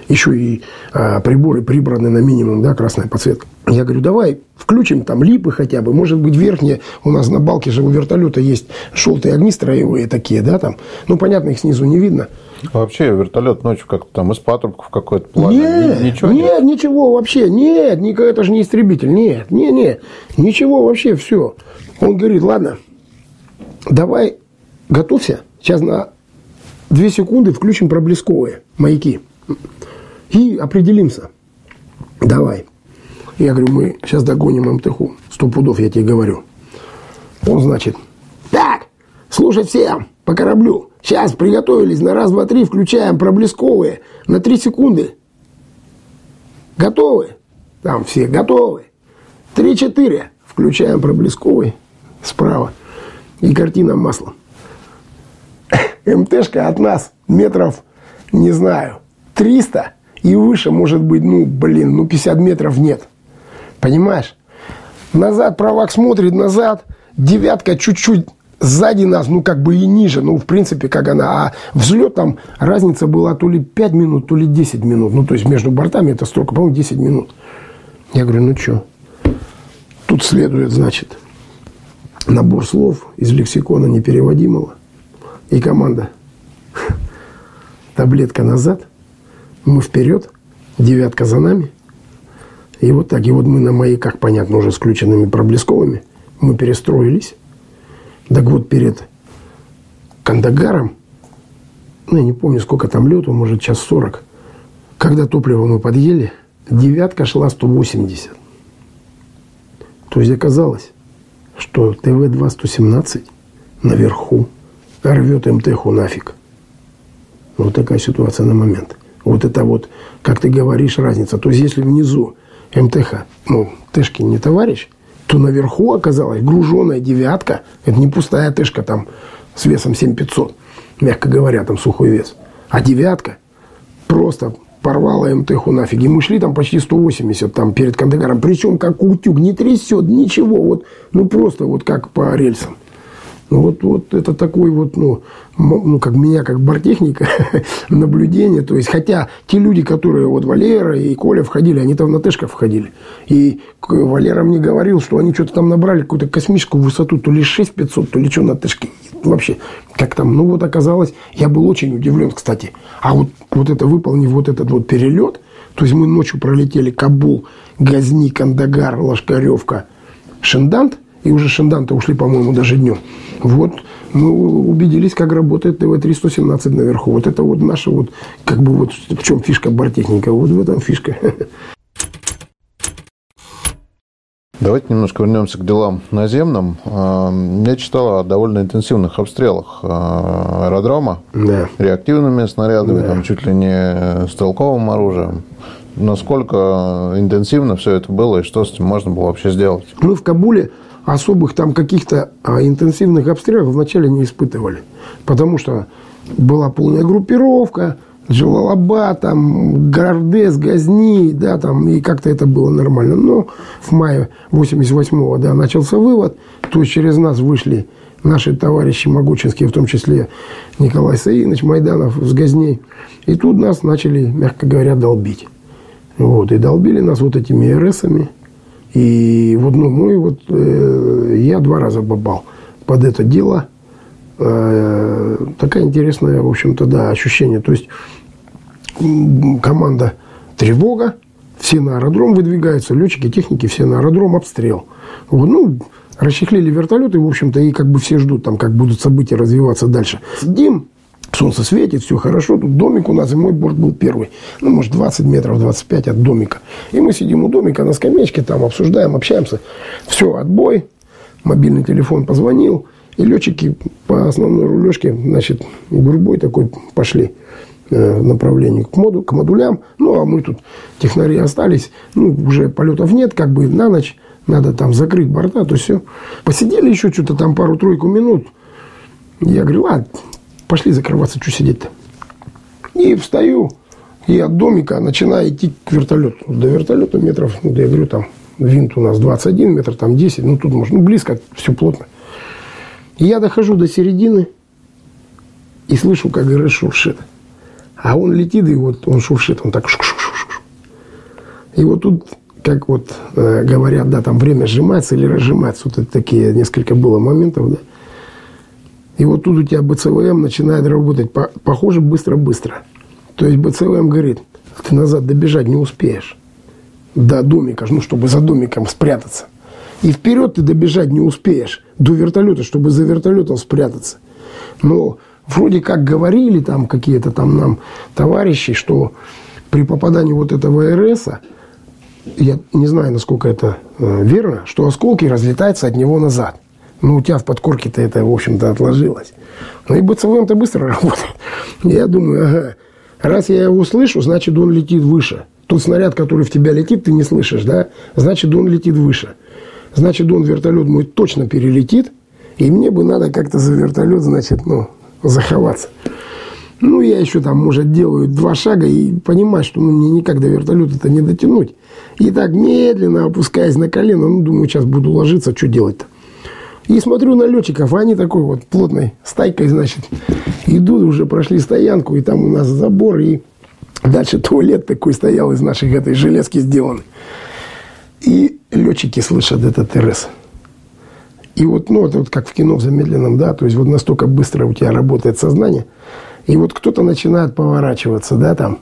Еще и а, приборы прибраны на минимум, да, красная подсветка. Я говорю, давай включим там липы хотя бы, может быть, верхние, у нас на балке же у вертолета есть желтые огни строевые такие, да, там. Ну, понятно, их снизу не видно. А вообще вертолет ночью как-то там из патрубков какой-то пламя? Нет, ничего нет, нет, ничего вообще, нет, никак, это же не истребитель, нет, нет, нет, ничего вообще, все. Он говорит, ладно, давай, готовься, сейчас на две секунды включим проблесковые маяки и определимся. Давай. Я говорю, мы сейчас догоним МТХу. Сто пудов, я тебе говорю. Он, значит, так, слушать всем по кораблю. Сейчас приготовились на раз, два, три, включаем проблесковые на три секунды. Готовы? Там все готовы. Три-четыре. Включаем проблесковый справа. И картина маслом. МТшка от нас метров, не знаю, 300 и выше, может быть, ну, блин, ну, 50 метров нет. Понимаешь? Назад правак смотрит, назад, девятка чуть-чуть сзади нас, ну, как бы и ниже, ну, в принципе, как она. А взлет там разница была то ли 5 минут, то ли 10 минут. Ну, то есть между бортами это столько, по-моему, 10 минут. Я говорю, ну, что? Тут следует, значит, набор слов из лексикона непереводимого. И команда. Таблетка назад, мы вперед, девятка за нами. И вот так. И вот мы на маяках, понятно, уже с включенными проблесковыми, мы перестроились. Так вот, перед Кандагаром, ну, я не помню, сколько там лету, может, час сорок, когда топливо мы подъели, девятка шла 180. То есть оказалось, что ТВ-2 наверху рвет МТХу нафиг. Вот такая ситуация на момент. Вот это вот, как ты говоришь, разница. То есть, если внизу МТХ, ну, Тэшки не товарищ, то наверху оказалась груженная девятка. Это не пустая Тэшка там с весом 7500, мягко говоря, там сухой вес. А девятка просто порвала МТХу нафиг. И мы шли там почти 180 там перед Кандагаром. Причем как утюг, не трясет, ничего. Вот, ну просто вот как по рельсам. Ну, вот, вот это такой вот, ну, ну, как меня, как бортехника, наблюдение. То есть, хотя те люди, которые, вот Валера и Коля входили, они там на Тэшках входили. И Валера мне говорил, что они что-то там набрали какую-то космическую высоту, то ли 6500, то ли что на Тэшке. Вообще, как там, ну, вот оказалось, я был очень удивлен, кстати. А вот, вот это, выполнив вот этот вот перелет, то есть, мы ночью пролетели Кабул, Газни, Кандагар, Лашкаревка, Шендант – и уже Шенданта ушли, по-моему, даже днем. Вот мы убедились, как работает ТВ-317 наверху. Вот это вот наша вот, как бы вот в чем фишка бортехника, вот в этом фишка. Давайте немножко вернемся к делам наземным. А, я читал о довольно интенсивных обстрелах а, аэродрома да. реактивными снарядами, да. там чуть ли не стрелковым оружием. Насколько интенсивно все это было и что с этим можно было вообще сделать? Мы в Кабуле особых там каких-то а, интенсивных обстрелов вначале не испытывали. Потому что была полная группировка, Джалалаба, там, Гордес, Газни, да, там, и как-то это было нормально. Но в мае 88-го, да, начался вывод, то есть через нас вышли наши товарищи Могучинские, в том числе Николай Саинович Майданов с Газней. И тут нас начали, мягко говоря, долбить. Вот, и долбили нас вот этими РСами. И вот, ну, мой вот, э, я два раза попал под это дело. Э, такая интересная, в общем-то, да, ощущение. То есть команда тревога, все на аэродром выдвигаются, летчики, техники, все на аэродром, обстрел. Вот, ну, расчехлили вертолеты, в общем-то, и как бы все ждут, там, как будут события развиваться дальше. Сидим, солнце светит, все хорошо, тут домик у нас, и мой борт был первый. Ну, может, 20 метров, 25 от домика. И мы сидим у домика на скамеечке, там обсуждаем, общаемся. Все, отбой, мобильный телефон позвонил, и летчики по основной рулежке, значит, гурьбой такой пошли э, направлении к, моду, к модулям. Ну, а мы тут, технари остались, ну, уже полетов нет, как бы на ночь надо там закрыть борта, то все. Посидели еще что-то там пару-тройку минут. Я говорю, а, пошли закрываться, что сидеть-то. И встаю, и от домика начинаю идти к вертолету. До вертолета метров, ну, я говорю, там винт у нас 21 метр, там 10, ну, тут можно, ну, близко, все плотно. И я дохожу до середины и слышу, как ГРС шуршит. А он летит, и вот он шуршит, он так шуш -шуш -шуш. И вот тут как вот э, говорят, да, там время сжимается или разжимается. Вот это такие несколько было моментов, да. И вот тут у тебя БЦВМ начинает работать, по, похоже, быстро-быстро. То есть БЦВМ говорит, ты назад добежать не успеешь до домика, ну, чтобы за домиком спрятаться. И вперед ты добежать не успеешь до вертолета, чтобы за вертолетом спрятаться. Но вроде как говорили там какие-то там нам товарищи, что при попадании вот этого РСа я не знаю, насколько это э, верно, что осколки разлетаются от него назад. Ну, у тебя в подкорке-то это, в общем-то, отложилось. Ну, и БЦВМ-то быстро работает. Я думаю, ага, раз я его слышу, значит, он летит выше. Тот снаряд, который в тебя летит, ты не слышишь, да? Значит, он летит выше. Значит, он вертолет мой точно перелетит, и мне бы надо как-то за вертолет, значит, ну, заховаться. Ну, я еще там, может, делаю два шага и понимаю, что ну, мне никак до вертолета-то не дотянуть. И так медленно опускаясь на колено, ну, думаю, сейчас буду ложиться, что делать-то. И смотрю на летчиков, они такой вот плотной стайкой, значит, идут, уже прошли стоянку, и там у нас забор, и дальше туалет такой стоял из наших этой железки сделанный. И летчики слышат этот РС. И вот, ну, это вот как в кино в замедленном, да, то есть вот настолько быстро у тебя работает сознание, и вот кто-то начинает поворачиваться, да, там,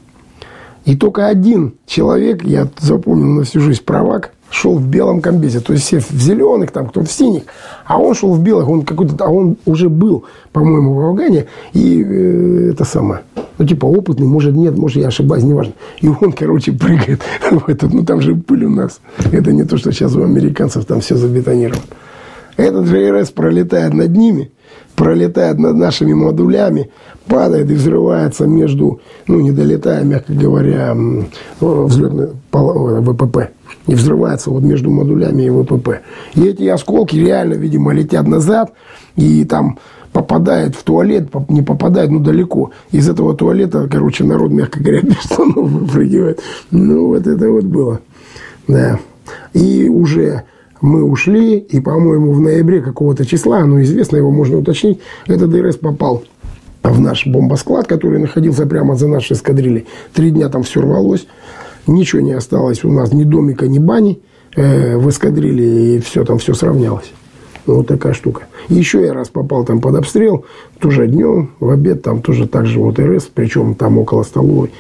и только один человек, я запомнил на всю жизнь правак, шел в белом комбезе. То есть все в зеленых, там кто в синих. А он шел в белых, он какой-то, а он уже был, по-моему, в Афгане. И э, это самое. Ну, типа, опытный, может, нет, может, я ошибаюсь, неважно. И он, короче, прыгает в этот, ну, там же пыль у нас. Это не то, что сейчас у американцев там все забетонировано. Этот же РС пролетает над ними, пролетает над нашими модулями, падает и взрывается между, ну, не долетая, мягко говоря, взлетный ВПП. И взрывается вот между модулями и ВПП. И эти осколки реально, видимо, летят назад, и там попадает в туалет, не попадает, ну, далеко. Из этого туалета, короче, народ, мягко говоря, без штанов выпрыгивает. Ну, вот это вот было. Да. И уже мы ушли, и, по-моему, в ноябре какого-то числа, оно известно, его можно уточнить, этот ДРС попал в наш бомбосклад, который находился прямо за нашей эскадрильей. Три дня там все рвалось, ничего не осталось у нас, ни домика, ни бани э, в эскадрилье, и все там все сравнялось. Вот такая штука. еще я раз попал там под обстрел, тоже днем, в обед, там тоже так же вот РС, причем там около столовой.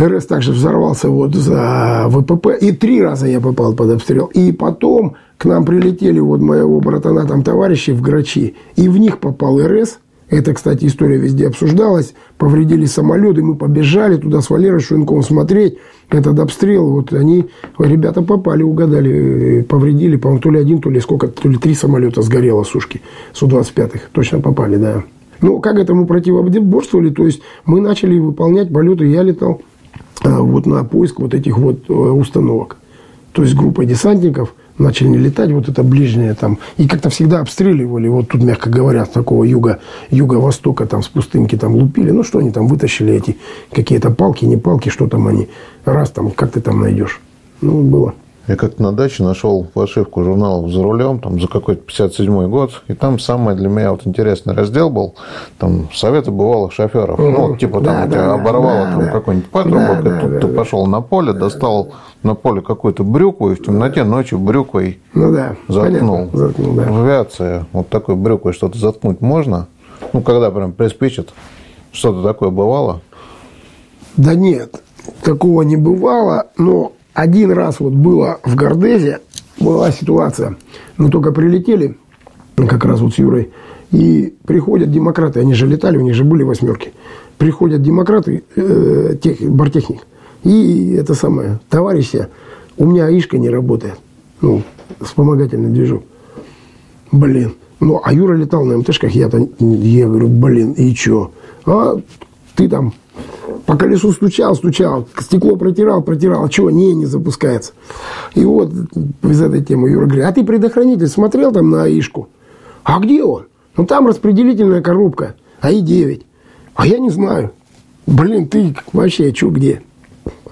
РС также взорвался вот за ВПП. И три раза я попал под обстрел. И потом к нам прилетели вот моего братана там товарищи в Грачи. И в них попал РС. Это, кстати, история везде обсуждалась. Повредили самолеты, мы побежали туда с Валерой Шуенковым смотреть этот обстрел. Вот они, ребята попали, угадали, повредили, по-моему, то ли один, то ли сколько, то ли три самолета сгорело, сушки, Су-25. Точно попали, да. Ну, как этому противоборствовали? То есть, мы начали выполнять полеты, я летал а, вот на поиск вот этих вот э, установок. То есть группа десантников начали летать, вот это ближнее там, и как-то всегда обстреливали, вот тут, мягко говоря, с такого юга, юго-востока, там, с пустынки там лупили, ну, что они там вытащили эти какие-то палки, не палки, что там они, раз там, как ты там найдешь. Ну, было. Я как-то на даче нашел фальшивку журнала «За рулем», там, за какой-то 57-й год, и там самый для меня вот интересный раздел был, там, советы бывалых шоферов. Угу. Ну, типа, там, да, тебя да, оборвало да, там да. какой-нибудь патрубок, да, и тут да, ты да. пошел на поле, достал на поле какую-то брюкву, и в темноте ночью брюквой ну, да, заткнул. заткнул да. В авиации вот такой брюквой что-то заткнуть можно? Ну, когда прям приспичит, что-то такое бывало? Да нет, такого не бывало, но один раз вот было в Гордезе, была ситуация. Мы только прилетели, как раз вот с Юрой, и приходят демократы, они же летали, у них же были восьмерки. Приходят демократы, э, тех, бортехник, и это самое, товарищи, у меня АИшка не работает, ну, вспомогательный движок. Блин, ну, а Юра летал на МТшках, я-то, я говорю, блин, и чё? А ты там по колесу стучал, стучал, стекло протирал, протирал, а чего, не, не запускается. И вот из этой темы Юра говорит, а ты предохранитель смотрел там на АИшку? А где он? Ну там распределительная коробка, АИ-9. А я не знаю. Блин, ты вообще, что, где?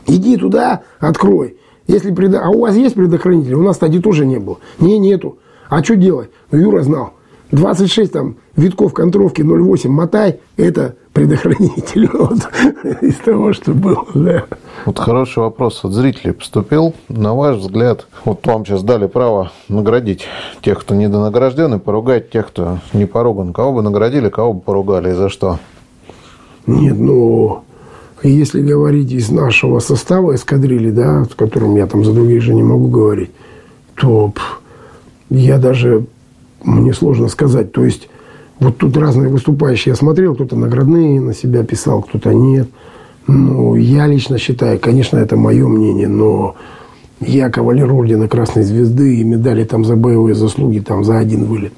Иди туда, открой. Если предо... А у вас есть предохранитель? У нас, кстати, тоже не было. Не, нету. А что делать? Ну, Юра знал. 26 там витков контровки 0,8 мотай, это предохранитель вот, из того, что было. Да. Вот хороший вопрос от зрителей поступил. На ваш взгляд, вот вам сейчас дали право наградить тех, кто недонагражден, и поругать тех, кто не поруган. Кого бы наградили, кого бы поругали и за что? Нет, ну, если говорить из нашего состава эскадрильи, да, с которым я там за других же не могу говорить, то я даже мне сложно сказать. То есть, вот тут разные выступающие я смотрел, кто-то наградные на себя писал, кто-то нет. Ну, я лично считаю, конечно, это мое мнение, но я кавалер ордена Красной Звезды и медали там за боевые заслуги там за один вылет.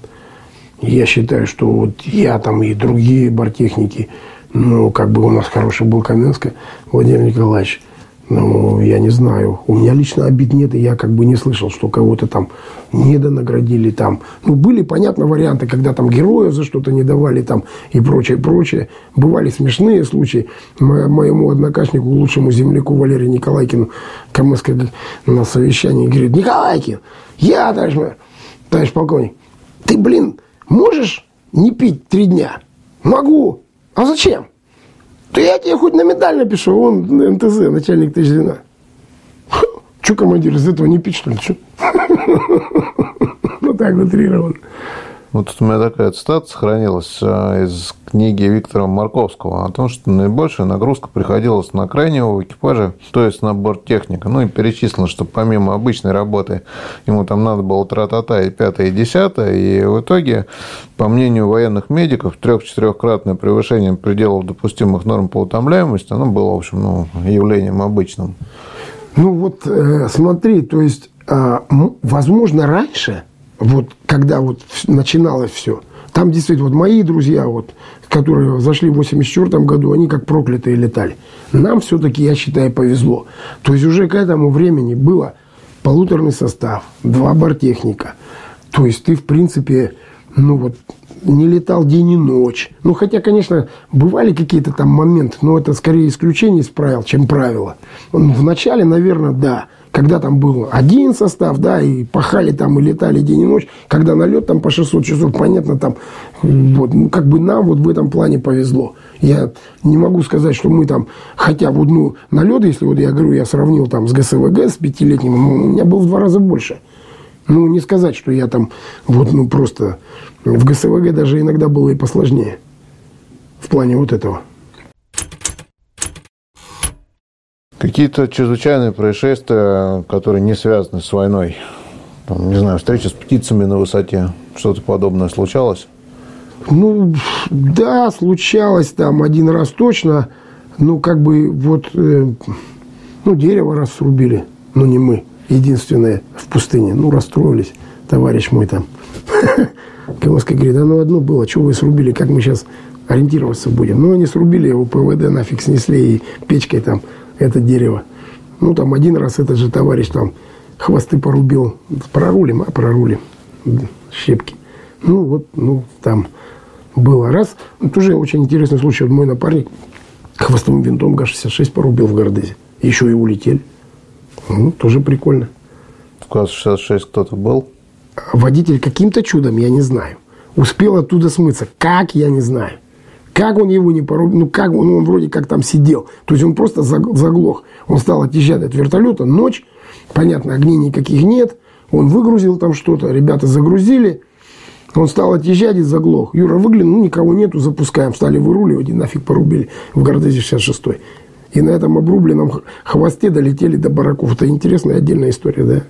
Я считаю, что вот я там и другие бортехники, ну, как бы у нас хороший был Каменский Владимир Николаевич, ну, я не знаю. У меня лично обид нет, и я как бы не слышал, что кого-то там недонаградили там. Ну, были, понятно, варианты, когда там героев за что-то не давали там и прочее, прочее. Бывали смешные случаи. Мо моему однокашнику, лучшему земляку Валерию Николайкину, КМСК на совещании говорит, Николайкин, я, товарищ, товарищ полковник, ты, блин, можешь не пить три дня? Могу. А зачем? Да я тебе хоть на медаль напишу, он МТЗ, начальник звена. Че, командир, из этого не пить, что ли? Че? Ну так, утрированно. Вот тут у меня такая цитата сохранилась а, из книги Виктора Марковского о том, что наибольшая нагрузка приходилась на крайнего экипажа, то есть на борт техника. Ну и перечислено, что помимо обычной работы ему там надо было тра-та-та и пятое, и десятое. И в итоге, по мнению военных медиков, трех-четырехкратное превышение пределов допустимых норм по утомляемости, оно было, в общем, ну, явлением обычным. Ну вот э, смотри, то есть, э, возможно, раньше – вот когда вот начиналось все, там действительно, вот мои друзья, вот, которые зашли в 84 году, они как проклятые летали. Нам все-таки, я считаю, повезло. То есть уже к этому времени было полуторный состав, два бортехника. То есть ты, в принципе, ну вот, не летал день и ночь. Ну, хотя, конечно, бывали какие-то там моменты, но это скорее исключение из правил, чем правило. В начале, наверное, да когда там был один состав, да, и пахали там и летали день и ночь, когда налет там по 600 часов, понятно, там, вот, ну, как бы нам вот в этом плане повезло. Я не могу сказать, что мы там, хотя вот, ну, налет, если вот я говорю, я сравнил там с ГСВГ, с пятилетним, у меня был в два раза больше. Ну, не сказать, что я там, вот, ну, просто в ГСВГ даже иногда было и посложнее в плане вот этого. Какие-то чрезвычайные происшествия, которые не связаны с войной? Там, не знаю, встреча с птицами на высоте, что-то подобное случалось? Ну, да, случалось там один раз точно. Ну, как бы вот, э, ну, дерево раз срубили. Ну, не мы, единственное в пустыне. Ну, расстроились, товарищ мой там. Камаска говорит, да ну одно было, что вы срубили, как мы сейчас ориентироваться будем. Ну, они срубили его ПВД, нафиг снесли и печкой там это дерево. Ну, там один раз этот же товарищ там хвосты порубил. Прорулим, а прорулим. Щепки. Ну, вот, ну, там было раз. Ну, тоже очень интересный случай. Вот мой напарник хвостовым винтом ГА-66 порубил в Гордезе. Еще и улетели. Ну, тоже прикольно. в КАЗ-66 кто-то был? Водитель каким-то чудом, я не знаю. Успел оттуда смыться. Как, я не знаю. Как он его не порубил? Ну, как он, ну, он вроде как там сидел. То есть он просто заглох. Он стал отъезжать от вертолета. Ночь. Понятно, огней никаких нет. Он выгрузил там что-то. Ребята загрузили. Он стал отъезжать и заглох. Юра выглянул, ну, никого нету, запускаем. Стали выруливать и нафиг порубили в Гордезе 66 И на этом обрубленном хвосте долетели до бараков. Это интересная отдельная история, да?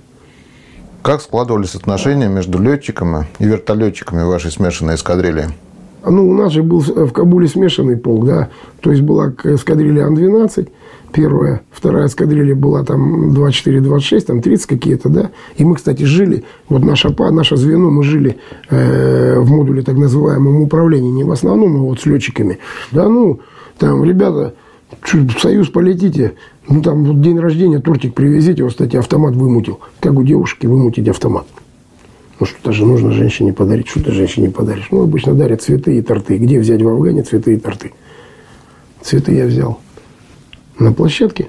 Как складывались отношения между летчиками и вертолетчиками вашей смешанной эскадрильи? Ну, у нас же был в Кабуле смешанный полк, да. То есть была эскадрилья Ан-12, первая, вторая эскадрилья была там 24-26, там 30 какие-то, да. И мы, кстати, жили, вот наша, наше звено, мы жили э, в модуле так называемом управлении, не в основном, а вот с летчиками. Да, ну, там, ребята, в Союз полетите, ну, там, вот день рождения, тортик привезите, вот, кстати, автомат вымутил. Как у девушки вымутить автомат? Ну, что-то же нужно женщине подарить. Что ты женщине подаришь? Ну, обычно дарят цветы и торты. Где взять в Афгане цветы и торты? Цветы я взял на площадке,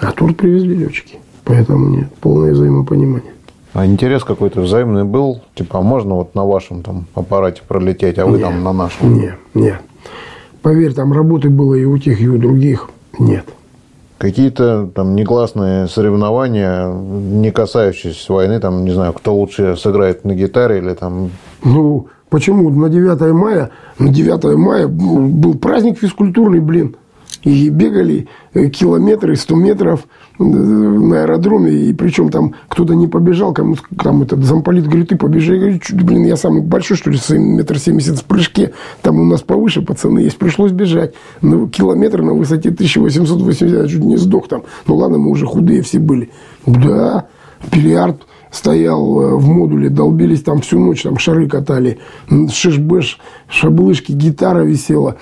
а торт привезли летчики. Поэтому нет, полное взаимопонимание. А интерес какой-то взаимный был? Типа, а можно вот на вашем там аппарате пролететь, а вы нет, там на нашем? Нет, нет. Поверь, там работы было и у тех, и у других. Нет. Какие-то там негласные соревнования, не касающиеся войны, там, не знаю, кто лучше сыграет на гитаре или там... Ну, почему? На 9 мая, на 9 мая был праздник физкультурный, блин. И бегали э, километры, 100 метров э, на аэродроме, и причем там кто-то не побежал, кому там этот замполит говорит, ты побежи, я говорю, блин, я самый большой, что ли, метр семьдесят в прыжке, там у нас повыше пацаны есть, пришлось бежать, на километр на высоте 1880, я чуть не сдох там, ну ладно, мы уже худые все были, да, бильярд, стоял э, в модуле, долбились там всю ночь, там шары катали, шишбэш, шаблышки, гитара висела.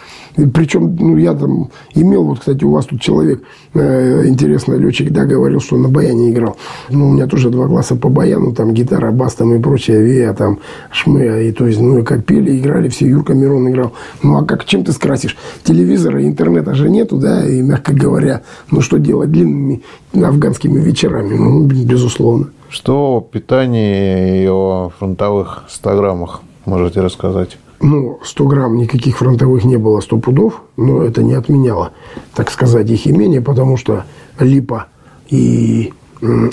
Причем, ну, я там имел, вот, кстати, у вас тут человек, э, интересный летчик, да, говорил, что на баяне играл. Ну, у меня тоже два класса по баяну, там гитара, бас там и прочее, вея, там, шмы, и то есть, ну, и как пели, играли все, Юрка Мирон играл. Ну, а как, чем ты скрасишь? Телевизора, интернета же нету, да, и, мягко говоря, ну, что делать длинными афганскими вечерами? Ну, безусловно. Что о питании и о фронтовых 100 граммах можете рассказать? Ну, 100 грамм никаких фронтовых не было 100 пудов, но это не отменяло, так сказать, их имение, потому что липа и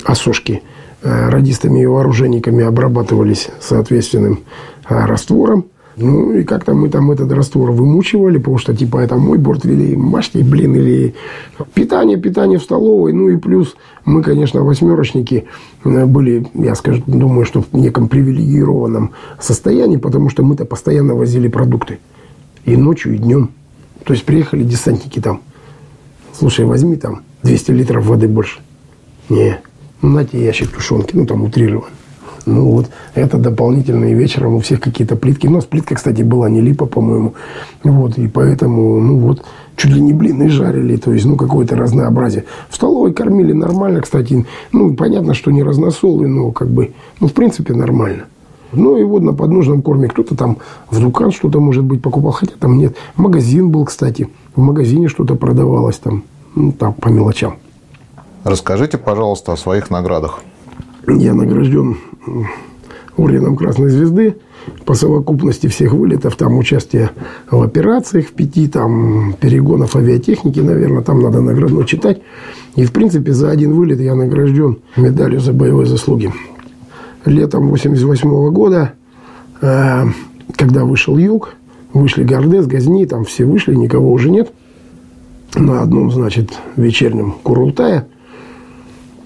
осошки э, радистами и вооруженниками обрабатывались соответственным э, раствором – ну, и как-то мы там этот раствор вымучивали, потому что, типа, это мой борт вели, мажьте, блин, или питание, питание в столовой. Ну, и плюс мы, конечно, восьмерочники э, были, я скажу, думаю, что в неком привилегированном состоянии, потому что мы-то постоянно возили продукты. И ночью, и днем. То есть, приехали десантники там. Слушай, возьми там 200 литров воды больше. Не, ну, на тебе ящик тушенки, ну, там утрированно. Ну вот, это дополнительные вечером у всех какие-то плитки. У нас плитка, кстати, была не липа, по-моему. Вот, и поэтому, ну вот, чуть ли не блины жарили, то есть, ну, какое-то разнообразие. В столовой кормили нормально, кстати. Ну, понятно, что не разносолы, но как бы, ну, в принципе, нормально. Ну и вот на подножном корме кто-то там в Дукан что-то, может быть, покупал, хотя там нет. Магазин был, кстати. В магазине что-то продавалось там, ну, так, по мелочам. Расскажите, пожалуйста, о своих наградах. Я награжден орденом Красной Звезды по совокупности всех вылетов, там участие в операциях, в пяти там перегонов авиатехники, наверное, там надо наградно читать. И, в принципе, за один вылет я награжден медалью за боевые заслуги. Летом 88 года, э, когда вышел Юг, вышли Гордес, Газни, там все вышли, никого уже нет. На одном, значит, вечернем Курултае –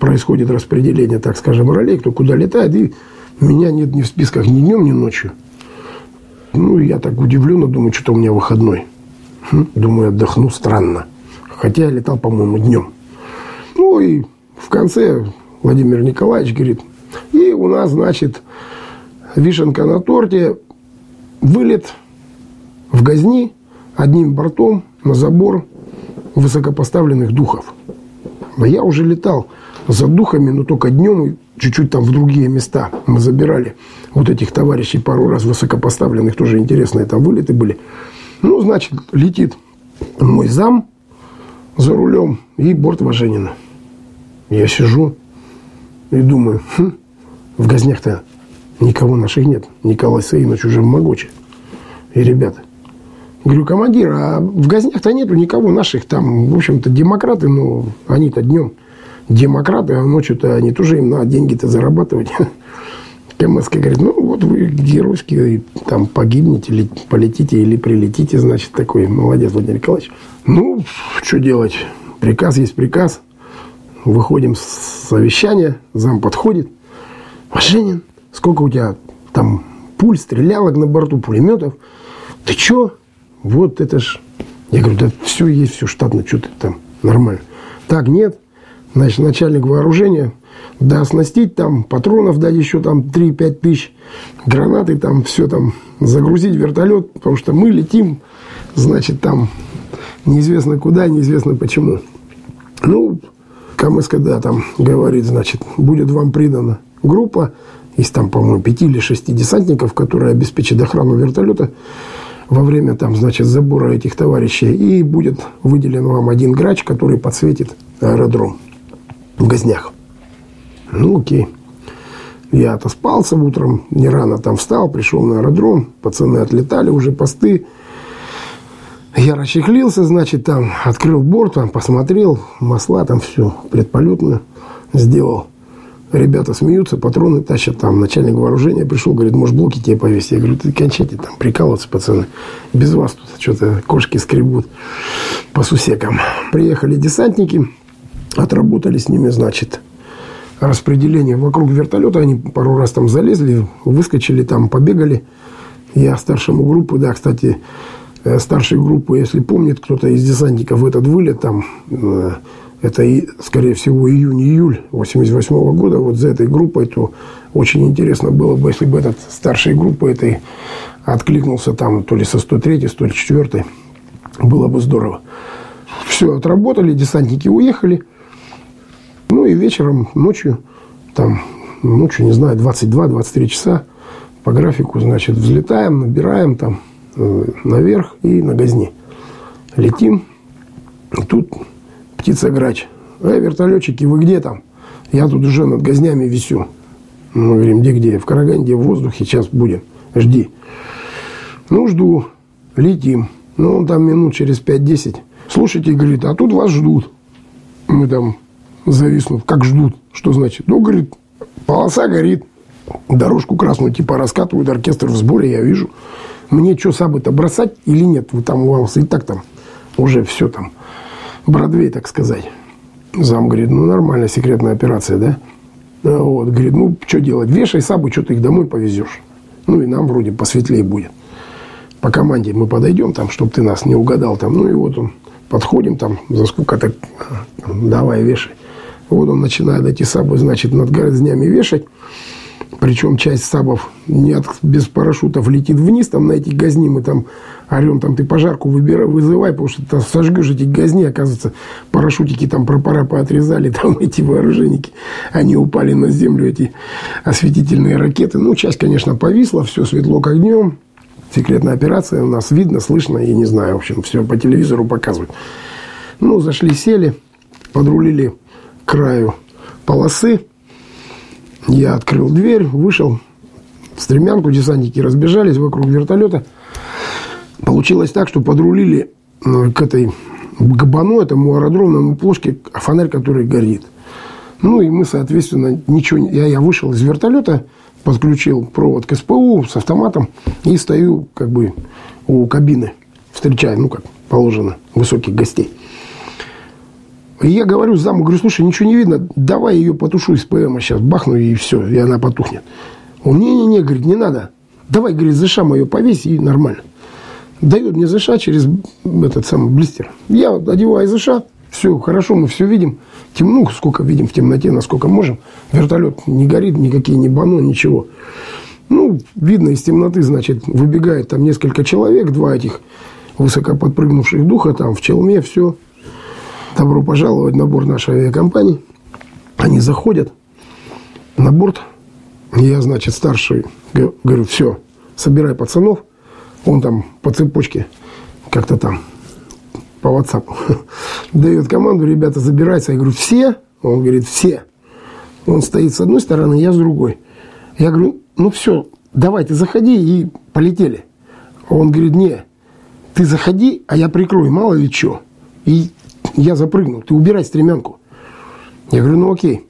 происходит распределение, так скажем, ролей, кто куда летает, и меня нет ни в списках ни днем, ни ночью. Ну, я так удивленно думаю, что-то у меня выходной. Хм, думаю, отдохну, странно. Хотя я летал, по-моему, днем. Ну, и в конце Владимир Николаевич говорит, и у нас, значит, вишенка на торте, вылет в Газни одним бортом на забор высокопоставленных духов. Но я уже летал за духами, но только днем и чуть-чуть там в другие места. Мы забирали вот этих товарищей пару раз высокопоставленных, тоже интересные там вылеты были. Ну, значит, летит мой зам за рулем и борт Важенина. Я сижу, и думаю, хм, в Газнях-то никого наших нет. Николай Саинович уже в Могоче. И ребята. Говорю, командир, а в Газнях-то нету никого наших. Там, в общем-то, демократы, но они-то днем демократы, а ночью-то они тоже им надо деньги-то зарабатывать. КМСК говорит, ну вот вы геройски там погибнете, или полетите, или прилетите, значит, такой молодец Владимир Николаевич. Ну, что делать? Приказ есть приказ. Выходим с совещания, зам подходит. Машинин, сколько у тебя там пуль, стрелялок на борту, пулеметов? Ты чё? Вот это ж... Я говорю, да все есть, все штатно, что ты там, нормально. Так, нет. Значит, начальник вооружения – да оснастить там, патронов дать еще там 3-5 тысяч, гранаты там, все там, загрузить вертолет, потому что мы летим, значит, там неизвестно куда, неизвестно почему. Ну, КМСК, да, там говорит, значит, будет вам придана группа из там, по-моему, пяти или шести десантников, которые обеспечат охрану вертолета во время там, значит, забора этих товарищей. И будет выделен вам один грач, который подсветит аэродром в Газнях. Ну, окей. Я отоспался утром, не рано там встал, пришел на аэродром, пацаны отлетали, уже посты. Я расчехлился, значит, там открыл борт, там посмотрел, масла там все предполетно сделал. Ребята смеются, патроны тащат, там начальник вооружения пришел, говорит, может, блоки тебе повесить? Я говорю, ты кончайте там прикалываться, пацаны. Без вас тут что-то кошки скребут по сусекам. Приехали десантники, отработали с ними, значит, распределение вокруг вертолета. Они пару раз там залезли, выскочили там, побегали. Я старшему группы, да, кстати, э, старшей группы, если помнит кто-то из десантников этот вылет, там, э, это, скорее всего, июнь-июль 88 -го года, вот за этой группой, то очень интересно было бы, если бы этот старшей группы этой откликнулся там то ли со 103 то ли 104 было бы здорово. Все, отработали, десантники уехали – ну и вечером, ночью, там, ночью, не знаю, 22-23 часа по графику, значит, взлетаем, набираем там э, наверх и на газни. Летим. И тут птица-грач. Эй, вертолетчики, вы где там? Я тут уже над газнями висю. Мы говорим, где-где? В Караганде, в воздухе, сейчас будем. Жди. Ну, жду. Летим. Ну, он там минут через 5-10. Слушайте, говорит, а тут вас ждут. Мы там зависнув, как ждут. Что значит? Ну, говорит, полоса горит, дорожку красную типа раскатывают, оркестр в сборе, я вижу. Мне что, сабы-то бросать или нет? Вы там у вас и так там уже все там. Бродвей, так сказать. Зам говорит, ну, нормальная секретная операция, да? Вот, говорит, ну, что делать? Вешай сабы, что ты их домой повезешь. Ну, и нам вроде посветлее будет. По команде мы подойдем там, чтобы ты нас не угадал там. Ну, и вот он, подходим там, за сколько-то, давай, вешай. Вот он начинает эти сабы, значит, над городнями вешать. Причем часть сабов нет, без парашютов летит вниз, там на эти газни мы там орем, там ты пожарку выбирай, вызывай, потому что ты сожгешь эти газни, оказывается, парашютики там пропора поотрезали, там эти вооруженники, они упали на землю, эти осветительные ракеты. Ну, часть, конечно, повисла, все светло как днем, секретная операция, у нас видно, слышно, я не знаю, в общем, все по телевизору показывают. Ну, зашли, сели, подрулили краю полосы. Я открыл дверь, вышел в стремянку, десантники разбежались вокруг вертолета. Получилось так, что подрулили э, к этой габану, этому аэродромному плошке, фонарь, который горит. Ну и мы, соответственно, ничего я, я вышел из вертолета, подключил провод к СПУ с автоматом и стою как бы у кабины, встречаю, ну как положено, высоких гостей. И я говорю заму, говорю, слушай, ничего не видно, давай ее потушу из ПМа сейчас, бахну и все, и она потухнет. Он, не-не-не, говорит, не надо. Давай, говорит, ЗШ мое повесь и нормально. Дает мне ЗШ через этот самый блистер. Я одеваю ЗШ, все хорошо, мы все видим. Темно, ну, сколько видим в темноте, насколько можем. Вертолет не горит, никакие не бано, ничего. Ну, видно из темноты, значит, выбегает там несколько человек, два этих высокоподпрыгнувших духа там в челме, все. Добро пожаловать на борт нашей авиакомпании. Они заходят на борт. Я, значит, старший говорю, все, собирай пацанов. Он там по цепочке как-то там по WhatsApp дает команду, ребята, забирайся. Я говорю, все? Он говорит, все. Он стоит с одной стороны, я с другой. Я говорю, ну все, давай, ты заходи и полетели. Он говорит, не, ты заходи, а я прикрою, мало ли что. И я запрыгну, ты убирай стремянку. Я говорю, ну окей.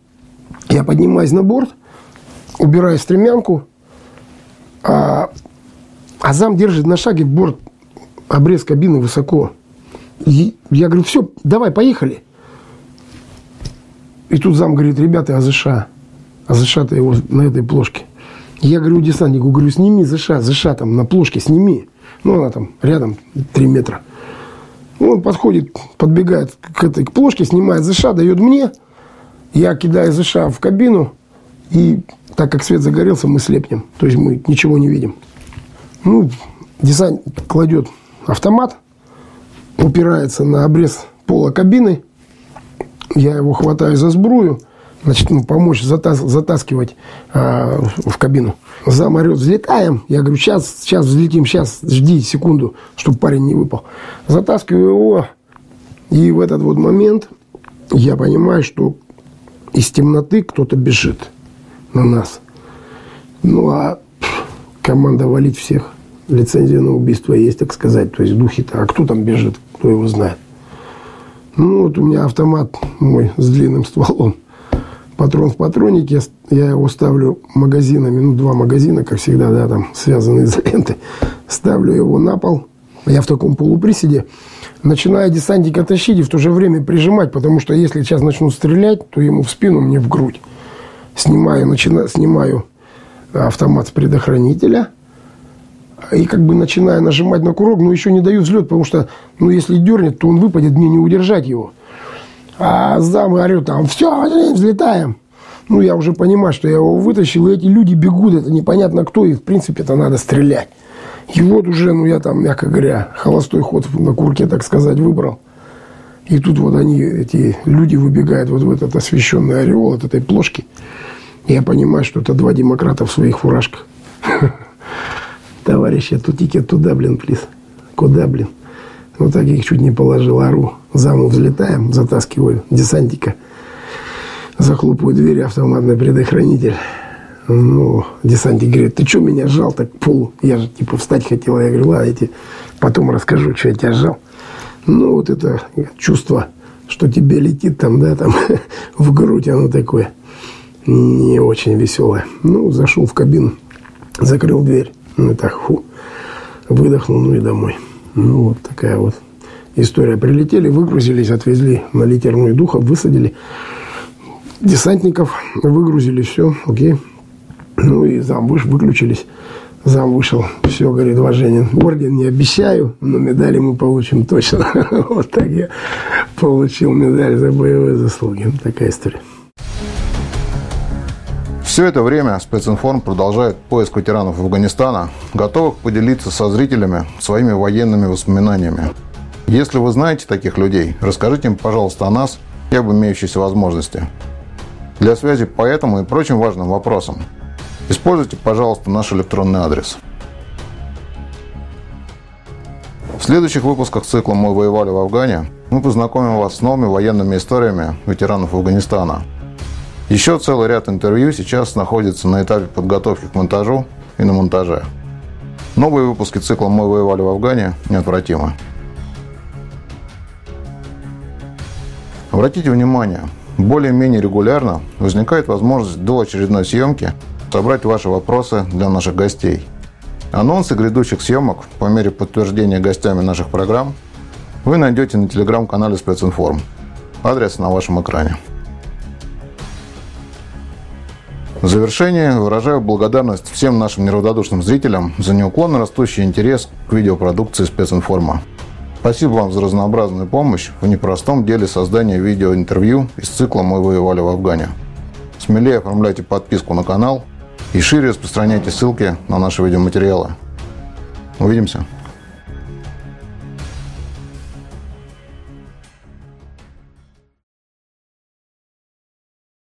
Я поднимаюсь на борт, убираю стремянку, а, а зам держит на шаге борт, обрез кабины высоко. И я говорю, все, давай, поехали. И тут зам говорит, ребята, АЗШ. АЗШ-то его на этой плошке. Я говорю десантнику, говорю, сними ЗШ, ЗШ там на плошке, сними. Ну, она там рядом 3 метра. Он подходит, подбегает к этой к плошке, снимает ЗШ, дает мне. Я кидаю ЗШ в кабину. И так как свет загорелся, мы слепнем. То есть мы ничего не видим. Ну, десант кладет автомат, упирается на обрез пола кабины. Я его хватаю за сбрую – значит, ну, помочь затас, затаскивать э, в кабину. Зам орет, взлетаем. Я говорю, сейчас, сейчас взлетим, сейчас, жди секунду, чтобы парень не выпал. Затаскиваю его, и в этот вот момент я понимаю, что из темноты кто-то бежит на нас. Ну, а команда валить всех. Лицензия на убийство есть, так сказать. То есть духи-то. А кто там бежит, кто его знает. Ну, вот у меня автомат мой с длинным стволом патрон в патроннике, я его ставлю магазинами, ну, два магазина, как всегда, да, там, связанные изолентой, ставлю его на пол, я в таком полуприседе, начинаю десантника тащить и в то же время прижимать, потому что если сейчас начну стрелять, то ему в спину, мне в грудь. Снимаю, начинаю, снимаю автомат с предохранителя. И как бы начинаю нажимать на курок, но еще не даю взлет, потому что, ну, если дернет, то он выпадет, мне не удержать его. А зам говорю там, все, взлетаем. Ну, я уже понимаю, что я его вытащил, и эти люди бегут, это непонятно кто, и в принципе это надо стрелять. И вот уже, ну, я там, мягко говоря, холостой ход на курке, так сказать, выбрал. И тут вот они, эти люди выбегают вот в этот освещенный ореол от этой плошки. Я понимаю, что это два демократа в своих фуражках. Товарищи, тут тикет туда, блин, плиз. Куда, блин? Вот так их чуть не положил, ору. Заму взлетаем, затаскиваю десантика. Захлопываю двери, автоматный предохранитель. Ну, десантик говорит, ты что меня сжал так пол? Я же типа встать хотел. Я говорю, ладно, я тебе потом расскажу, что я тебя сжал. Ну, вот это чувство, что тебе летит там, да, там в грудь, оно такое не очень веселое. Ну, зашел в кабину, закрыл дверь. Ну, так, фу, выдохнул, ну и домой. Ну, вот такая вот история. Прилетели, выгрузились, отвезли на литерную духа, высадили десантников, выгрузили, все, окей. Ну и зам выш, выключились. Зам вышел, все, говорит, Важенин, орден не обещаю, но медали мы получим точно. Вот так я получил медаль за боевые заслуги. Такая история. Все это время специнформ продолжает поиск ветеранов Афганистана, готовых поделиться со зрителями своими военными воспоминаниями. Если вы знаете таких людей, расскажите им, пожалуйста, о нас и об имеющейся возможности. Для связи по этому и прочим важным вопросам используйте, пожалуйста, наш электронный адрес. В следующих выпусках цикла «Мы воевали в Афгане» мы познакомим вас с новыми военными историями ветеранов Афганистана – еще целый ряд интервью сейчас находится на этапе подготовки к монтажу и на монтаже. Новые выпуски цикла «Мы воевали в Афгане» неотвратимы. Обратите внимание, более-менее регулярно возникает возможность до очередной съемки собрать ваши вопросы для наших гостей. Анонсы грядущих съемок по мере подтверждения гостями наших программ вы найдете на телеграм-канале Специнформ. Адрес на вашем экране. В завершение выражаю благодарность всем нашим неравнодушным зрителям за неуклонно растущий интерес к видеопродукции специнформа. Спасибо вам за разнообразную помощь в непростом деле создания видеоинтервью из цикла «Мы воевали в Афгане». Смелее оформляйте подписку на канал и шире распространяйте ссылки на наши видеоматериалы. Увидимся!